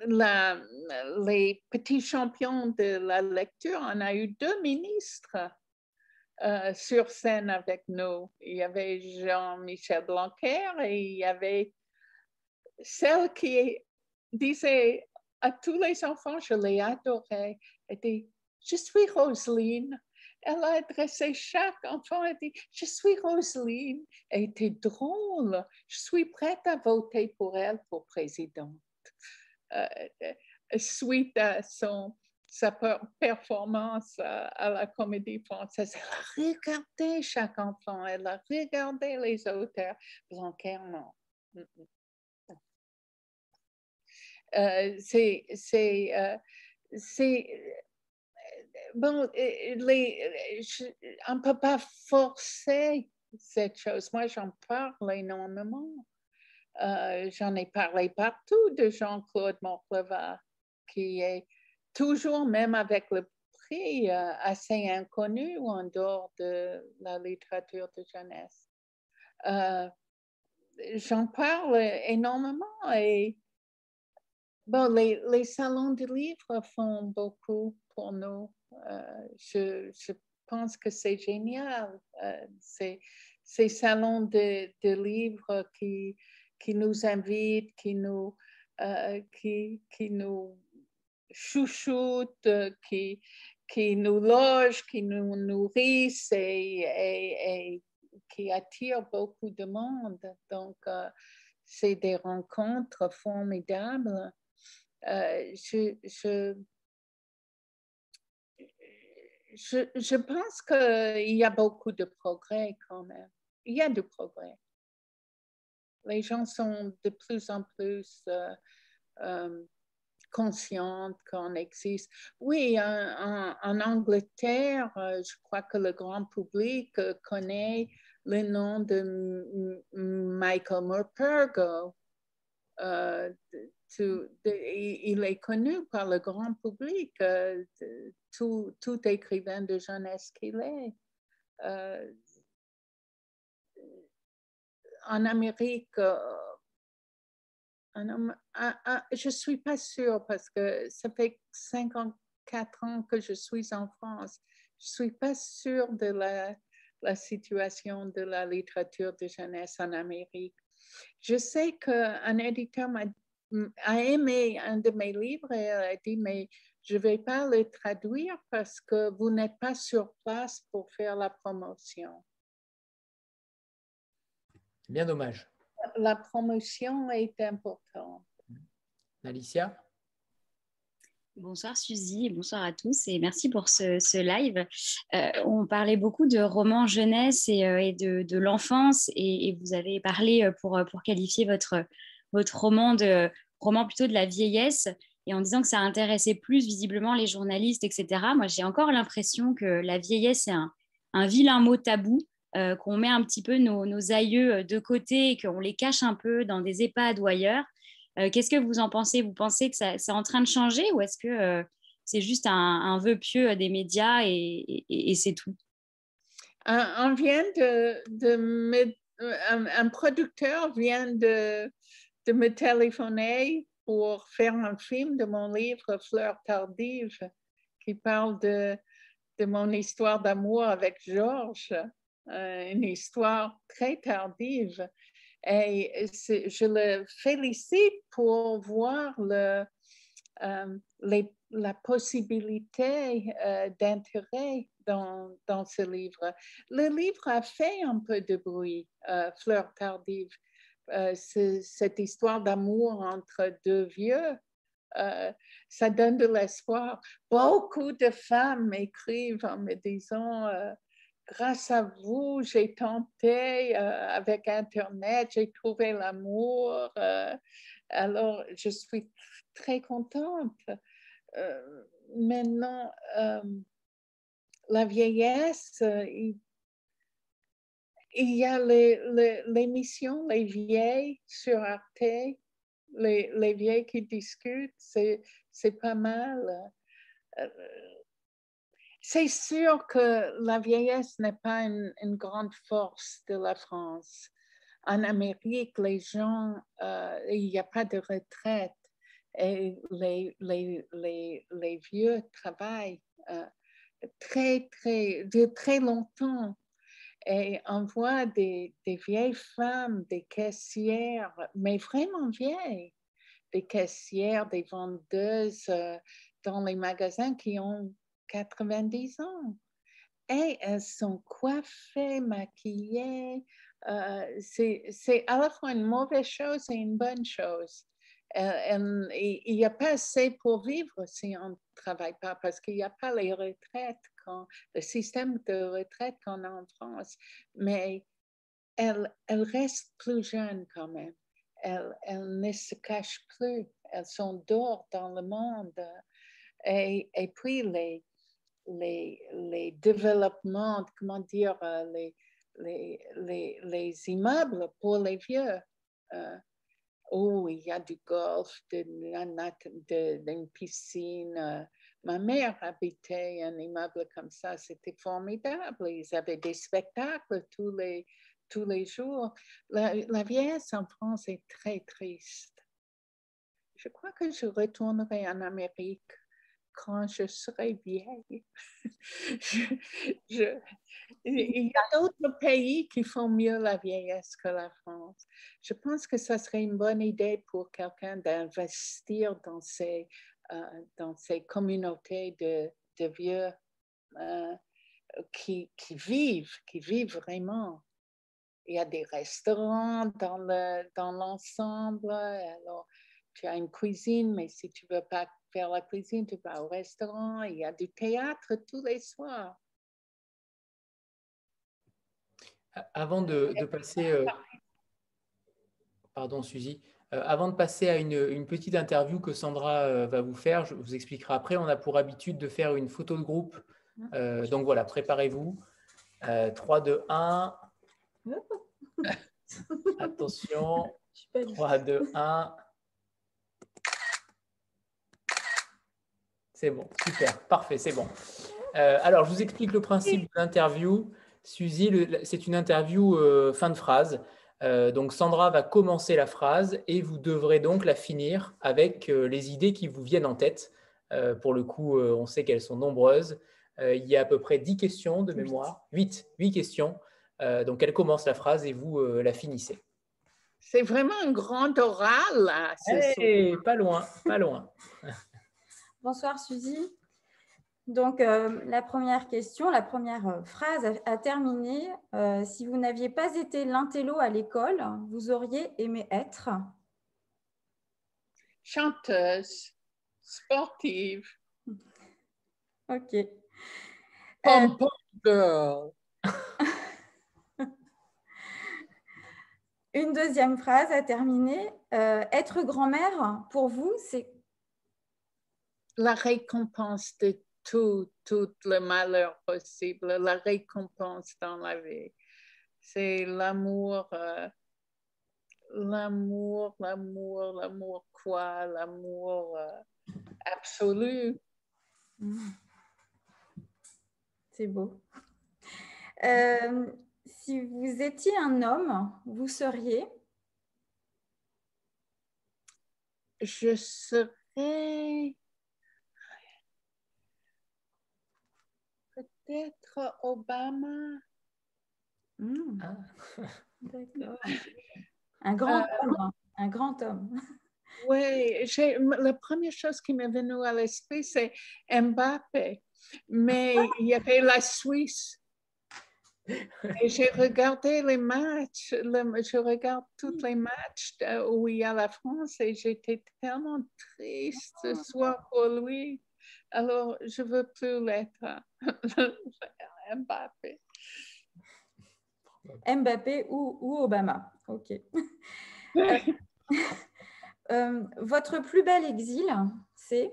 les petits champions de la lecture, on a eu deux ministres euh, sur scène avec nous. Il y avait Jean-Michel Blanquer et il y avait celle qui disait à tous les enfants, je adorée, elle dit, je suis Roselyne. Elle a adressé chaque enfant, elle dit, je suis Roselyne. Elle était drôle. Je suis prête à voter pour elle pour présidente. Euh, euh, suite à son, sa performance à, la comédie française, elle a regardé chaque enfant, elle a regardé les auteurs. Blanquer, c'est, bon, on ne peut pas forcer cette chose. Moi, j'en parle énormément. Euh, j'en ai parlé partout de Jean-Claude Morleva, qui est toujours, même avec le prix, euh, assez inconnu en dehors de la littérature de jeunesse. Euh, j'en parle énormément et bon, les, salons de livres font beaucoup pour nous. Je, pense que c'est génial. ces, salons de livres qui qui nous invite, qui nous, euh, qui, nous chouchoute, qui, nous loge, qui nous nourrissent et, qui attire beaucoup de monde. Donc, euh, c'est des rencontres formidables. Euh, je, pense qu'il y a beaucoup de progrès quand même. Il y a du progrès les gens sont de plus en plus euh, euh, conscients qu'on existe. Oui, en, Angleterre, euh, je crois que le grand public connaît le nom de Michael Morpurgo. il est connu par le grand public, tout, écrivain de jeunesse qu'il est en Amérique, euh, je ne suis pas sûre parce que ça fait 54 ans que je suis en France. Je ne suis pas sûre de la, la, situation de la littérature de jeunesse en Amérique. Je sais qu'un éditeur a, aimé un de mes livres et a dit, mais je ne vais pas le traduire parce que vous n'êtes pas sur place pour faire la promotion. Bien dommage. La promotion est importante. Alicia? Bonsoir Suzy, bonsoir à tous et merci pour ce, live. Euh, on parlait beaucoup de romans jeunesse et, euh, de, l'enfance et, vous avez parlé euh, pour, pour qualifier votre, votre roman, de, roman plutôt de la vieillesse et en disant que ça intéressait plus visiblement les journalistes, etc. Moi j'ai encore l'impression que la vieillesse est un, un vilain mot tabou euh, qu'on met un petit peu nos, aïeux euh, de côté et qu'on les cache un peu dans des EHPAD ou ailleurs. Euh, qu'est-ce que vous en pensez? Vous pensez que c'est en train de changer ou est-ce que c'est juste un, vœu pieux des médias et, c'est tout? Un, vient de, un, producteur vient de, me téléphoner pour faire un film de mon livre Fleurs tardives qui parle de, mon histoire d'amour avec Georges, une histoire très tardive. Et je le félicite pour voir euh, la possibilité euh, d'intérêt dans, ce livre. Le livre a fait un peu de bruit, Fleur tardive. cette histoire d'amour entre deux vieux euh, ça donne de l'espoir. Beaucoup de femmes m'écrivent en me disant, euh, grâce à vous, j'ai tenté euh, avec Internet, j'ai trouvé l'amour. alors, je suis très contente. maintenant, la vieillesse, il, y a l'émission les, les, Vieilles sur Arte les, les vieilles qui discutent, c'est pas mal. C'est sûr que la vieillesse n'est pas une, grande force de la France. En Amérique, les gens, euh, il n'y a pas de retraite et les, les, les, les vieux travaillent euh, très, très, de très longtemps. Et on voit des, vieilles femmes, des caissières, mais vraiment vieilles, des caissières, des vendeuses euh, dans les magasins qui ont 90 ans. Et elles sont coiffées, maquillées. Euh, c'est à la fois une mauvaise chose et une bonne chose. il n'y a pas assez pour vivre si on ne travaille pas parce qu'il n'y a pas les retraites le système de retraite qu'on a en France, mais elle, elle reste plus jeune quand même. Elle, elle ne se cache plus. Elles sont dehors dans le monde. Et, et puis les, les, développements, comment dire, euh, les, les, les, les immeubles pour les vieux. Euh, oh, il y a du golf, d'une de, de, piscine, euh, Ma mère habitait un immeuble comme ça, c'était formidable. Ils avaient des spectacles tous les, tous les jours. La, la vieillesse en France est très triste. Je crois que je retournerai en Amérique quand je serai vieille. je, il y a d'autres pays qui font mieux la vieillesse que la France. Je pense que ça serait une bonne idée pour quelqu'un d'investir dans ces euh, dans ces communautés de, de vieux euh, qui, qui, vivent, qui vivent vraiment. Il y a des restaurants dans, le, dans l'ensemble. Alors, tu as une cuisine, mais si tu ne veux pas faire la cuisine, tu vas au restaurant. Il y a du théâtre tous les soirs. Avant de, de passer... Euh, pardon, Suzy. Euh, avant de passer à une, petite interview que Sandra euh, va vous faire, je vous expliquerai après, on a pour habitude de faire une photo de groupe. Euh, donc voilà, préparez-vous. 3, 2, 1. Attention. 3, 2, 1. C'est bon, super, parfait, c'est bon. alors, je vous explique le principe de l'interview. Suzy, c'est une interview fin de phrase. Euh, donc Sandra va commencer la phrase et vous devrez donc la finir avec euh, les idées qui vous viennent en tête. Euh, pour le coup, on sait qu'elles sont nombreuses. il y a à peu près 10 questions de mémoire, 8, 8 questions. donc elle commence la phrase et vous la finissez. C'est vraiment un grand oral là. pas loin, pas loin. Bonsoir Suzy. Donc, euh, la première question, la première euh, phrase à, terminer. Euh, si vous n'aviez pas été l'intello à l'école, vous auriez aimé être? Chanteuse, sportive. Ok. girl. Une deuxième phrase à terminer. être grand-mère, pour vous, c'est la récompense de tout, tout le malheur possible, la récompense dans la vie. C'est l'amour, euh, l'amour, l'amour, l'amour quoi, l'amour euh, absolu. Mm. C'est beau. Euh, si vous étiez un homme, vous seriez? Je serais peut-être Obama. Hmm. Ah. D'accord. Un grand euh, homme. Un grand homme. Oui, la première chose qui m'est venue à l'esprit, c'est Mbappé. Mais il y avait la Suisse. Et j'ai regardé les matchs, je regarde tous les matchs où il y a la France et j'étais tellement triste ce soir pour lui. Alors, je ne veux plus l'être. Mbappé. Mbappé ou, ou Obama. OK. Euh, euh, votre plus bel exil, c'est?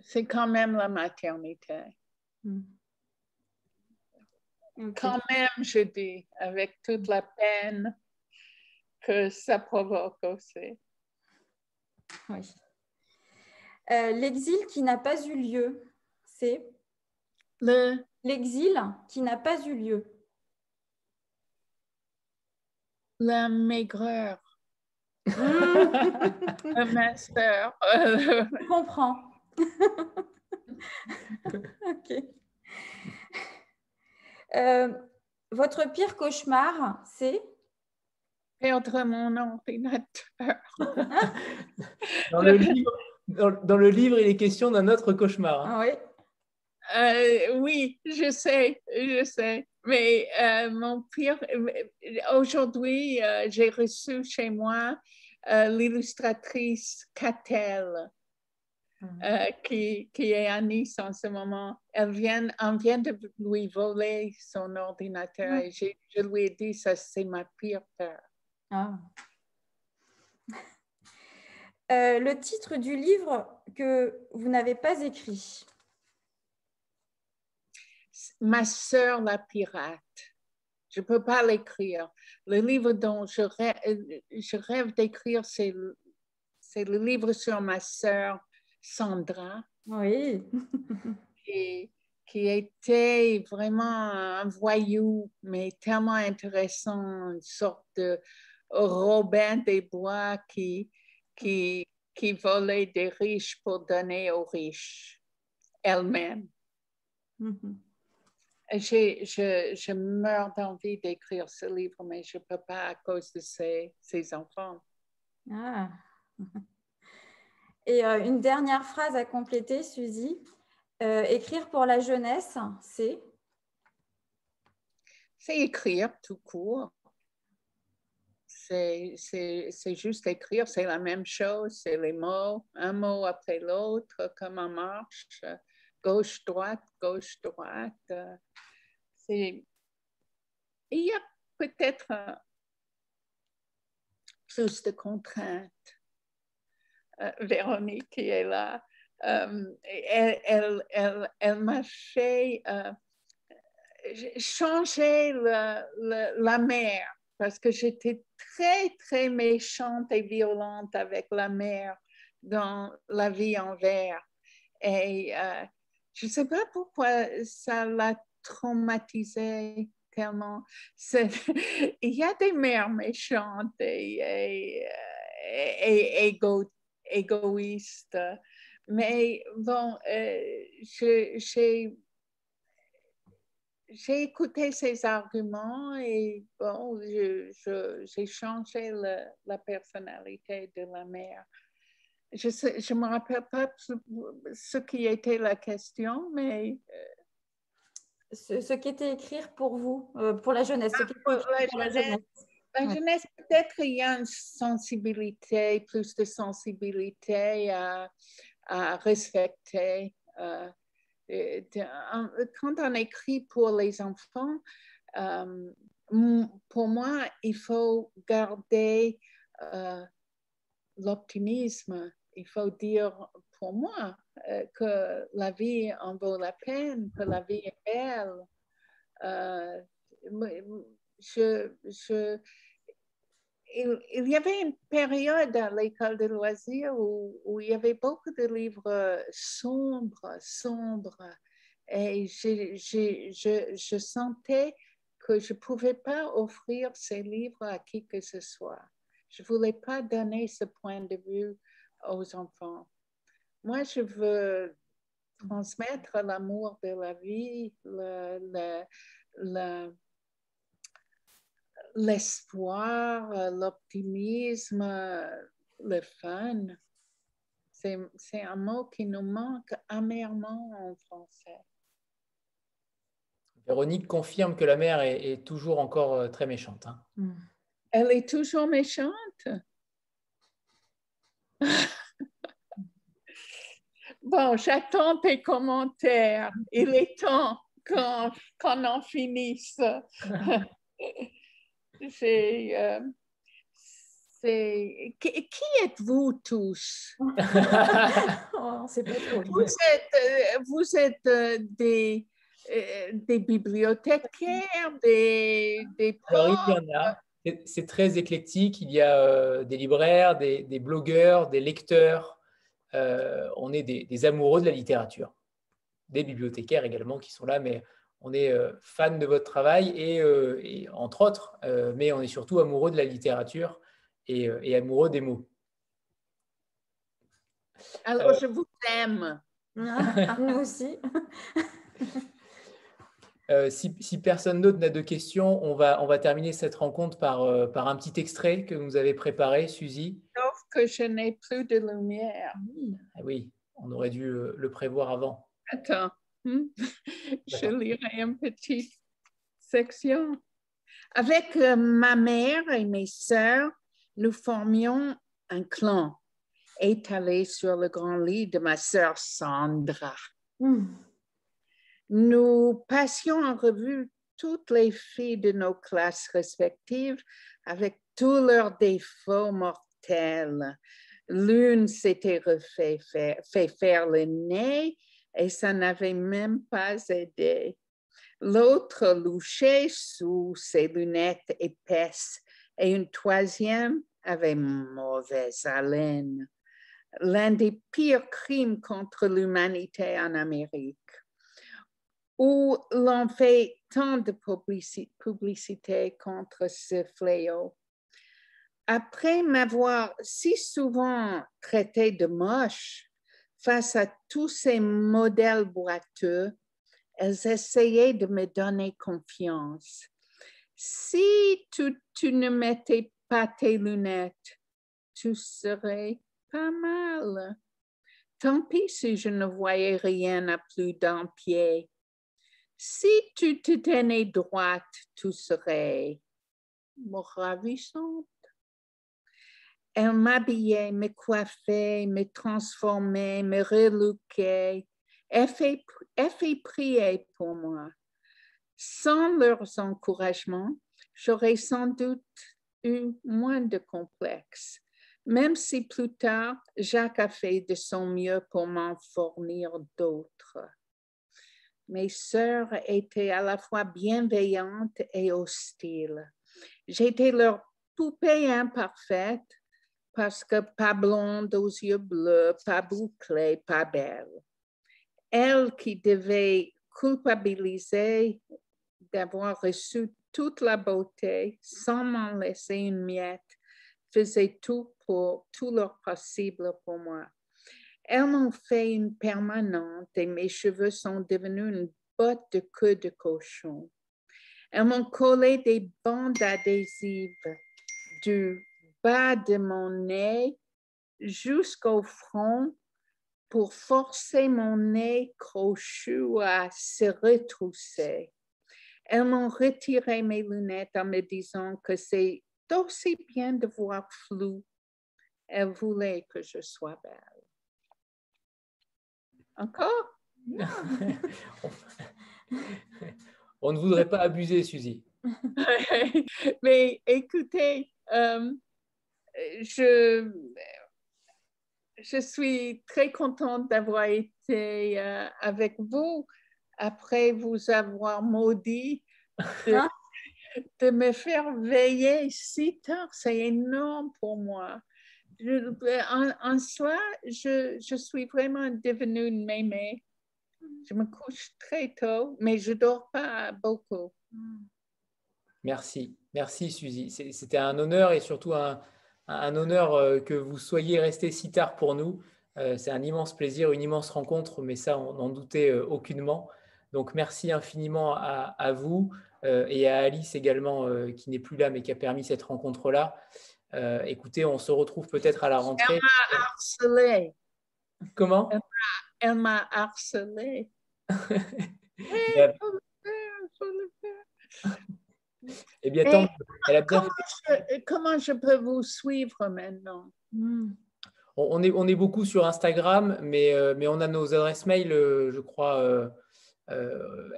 C'est quand même la maternité. Hmm. Quand même, je dis, avec toute la peine que ça provoque aussi. Oui. Euh, l'exil qui n'a pas eu lieu, c'est Le... L'exil qui n'a pas eu lieu. La maigreur. Le master. Je comprends. ok. Euh, votre pire cauchemar, c'est Perdre mon ordinateur. dans, le livre, dans, le livre, il est question d'un autre cauchemar. Hein. Ah oui. Euh, oui, je sais, je sais. Mais euh, mon pire, aujourd'hui, euh, j'ai reçu chez moi l'illustratrice Catel, hum. qui, qui, est à Nice en ce moment. Elle vient, on vient de lui voler son ordinateur hum. et je lui ai dit, ça c'est ma pire peur. Ah. le titre du livre que vous n'avez pas écrit Ma sœur la pirate. Je ne peux pas l'écrire. Le livre dont je rêve, d'écrire, c'est le, livre sur ma sœur Sandra. Oui. qui était vraiment un voyou, mais tellement intéressant, une sorte de Robin des Bois qui, qui, qui volait des riches pour donner aux riches elle-même. Mm-hmm je, je, meurs d'envie d'écrire ce livre, mais je ne peux pas à cause de ces, enfants. Ah. Et euh, une dernière phrase à compléter, Suzy. Euh, écrire pour la jeunesse, c'est? C'est écrire tout court. C'est juste écrire, c'est la même chose, c'est les mots, un mot après l'autre, comme en marche gauche-droite, gauche-droite. Il y a peut-être plus de contraintes. Euh, Véronique qui est là, euh, elle, elle, elle, m'a fait euh, changer la mère parce que j'étais très, très méchante et violente avec la mère dans la vie en verre. Et je ne sais pas pourquoi ça l'a traumatisé tellement. Il y a des mères méchantes et, égoïstes, mais bon, euh, j'ai j'ai écouté ces arguments et bon, j'ai changé la personnalité de la mère je ne me rappelle pas ce qui était la question, mais... Euh, ce, qui était écrire pour vous, euh, pour la jeunesse. Ah, pour, la, jeunesse. La jeunesse, peut-être il y a une sensibilité, plus de sensibilité à, respecter. Euh, quand on écrit pour les enfants, pour moi, il faut garder l'optimisme il faut dire pour moi euh, que la vie en vaut la peine, que la vie est belle. Euh, je, il, y avait une période à l'école de loisirs où, il y avait beaucoup de livres sombres, sombres, et je, sentais que je ne pouvais pas offrir ces livres à qui que ce soit. Je ne voulais pas donner ce point de vue aux enfants. moi, je veux transmettre l'amour de la vie, l'espoir, l'optimisme, le fun. C'est un mot qui nous manque amèrement en français. Véronique confirme que la mère est, toujours encore euh, très méchante. Hein. Mm. Elle est toujours méchante? bon, j'attends tes commentaires. Il est temps qu'on en finisse. Euh, qui, êtes-vous tous? oh, pas vous êtes, euh, vous êtes euh, des, des bibliothécaires, des, des c'est très éclectique. Il y a euh, des libraires, des, blogueurs, des lecteurs. Euh, on est des, amoureux de la littérature. Des bibliothécaires également qui sont là, mais on est euh, fan de votre travail et, entre autres, mais on est surtout amoureux de la littérature et, amoureux des mots. Alors, je vous aime. Nous aussi. Euh, si, personne d'autre n'a de questions, on va, on va terminer cette rencontre par, euh, par un petit extrait que vous avez préparé, Suzy. Sauf que je n'ai plus de lumière. Ah oui, on aurait dû euh, le prévoir avant. Attends, hmm? je lirai une petite section. Avec ma mère et mes sœurs, nous formions un clan étalé sur le grand lit de ma sœur Sandra. Hmm. Nous passions en revue toutes les filles de nos classes respectives avec tous leurs défauts mortels. L'une s'était refait faire, fait faire le nez et ça n'avait même pas aidé. L'autre louchait sous ses lunettes épaisses et une troisième avait mauvaise haleine. L'un des pires crimes contre l'humanité en Amérique où l'on fait tant de publicité contre ce fléau. Après m'avoir si souvent traité de moche face à tous ces modèles boiteux, elles essayaient de me donner confiance. Si tu, ne mettais pas tes lunettes, tu serais pas mal. Tant pis si je ne voyais rien à plus d'un pied. Si tu te tenais droite, tu serais ravissante. Elle m'habillait, me coiffait, me transformait, me relookait. Elle fait, prier pour moi. Sans leurs encouragements, j'aurais sans doute eu moins de complexes, même si plus tard, Jacques a fait de son mieux pour m'en fournir d'autres. Mes sœurs étaient à la fois bienveillantes et hostiles. J'étais leur poupée imparfaite parce que pas blonde aux yeux bleus, pas bouclée, pas belle. Elle qui devait culpabiliser d'avoir reçu toute la beauté sans m'en laisser une miette, faisait tout pour tout leur possible pour moi. Elles m'ont fait une permanente et mes cheveux sont devenus une botte de queue de cochon. Elles m'ont collé des bandes adhésives du bas de mon nez jusqu'au front pour forcer mon nez crochu à se retrousser. Elles m'ont retiré mes lunettes en me disant que c'est aussi bien de voir flou. Elles voulaient que je sois belle. Encore? On ne voudrait pas abuser, Suzy. Mais écoutez, euh, je, je suis très contente d'avoir été euh, avec vous après vous avoir maudit de, ah. de me faire veiller si tard. C'est énorme pour moi en, soi, je, je, suis vraiment devenue une mémé. Je me couche très tôt, mais je dors pas beaucoup. Merci, merci Suzy. C'était un honneur et surtout un, un honneur euh, que vous soyez resté si tard pour nous. C'est un immense plaisir, une immense rencontre, mais ça, on n'en doutait aucunement. Donc, merci infiniment à, vous et à Alice également, qui n'est plus là, mais qui a permis cette rencontre-là. écoutez, on se retrouve peut-être à la rentrée. Elle m'a harcelé. Comment Elle m'a harcelé. Eh bien, tant, elle a bien comment, je, comment, je, peux vous suivre maintenant? Hmm. on, est, on est beaucoup sur Instagram, mais, euh, mais on a nos adresses mail, euh, je crois. Euh,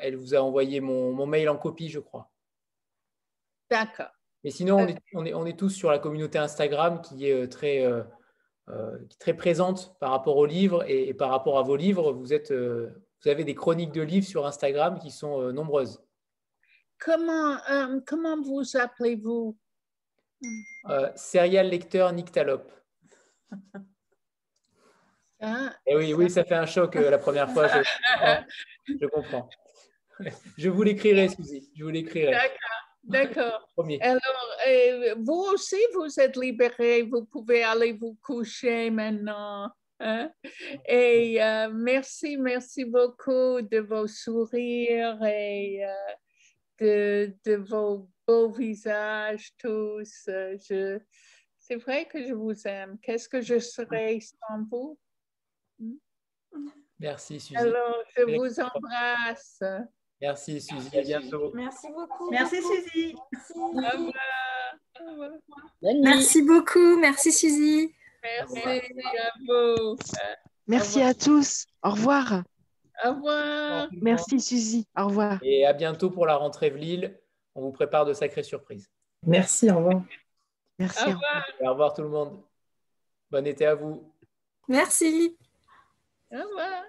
elle vous a envoyé mon, mon, mail en copie, je crois. D'accord. Mais sinon, on est, on, est, on est, tous sur la communauté Instagram qui est très, très présente par rapport aux livres et, et, par rapport à vos livres. Vous, êtes, vous avez des chroniques de livres sur Instagram qui sont nombreuses. Comment, euh, comment vous appelez-vous? Euh, Serial lecteur Nyctalope. Ah, Et eh oui, oui, ça fait un choc euh, la première fois. Je, comprends. Je vous l'écrirai, Suzy. Je vous l'écrirai. D'accord. Alors, vous aussi, vous êtes libéré. Vous pouvez aller vous coucher maintenant. Hein? Et merci, merci beaucoup de vos sourires et de, vos beaux visages tous. Je, c'est vrai que je vous aime. Qu'est-ce que je serais sans vous? Hmm? Merci, Suzy. Alors, je vous embrasse. Merci, Suzy. À bientôt. Merci beaucoup. Merci, Suzy. Merci. beaucoup. Merci, Suzy. Merci à vous. Merci à tous. Au revoir. Au revoir. Merci Suzy. Au revoir. Et à bientôt pour la rentrée de Lille. On vous prépare de sacrées surprises. Merci, au revoir. Merci. Au revoir, au revoir tout le monde. Bon été à vous. Merci. Au revoir.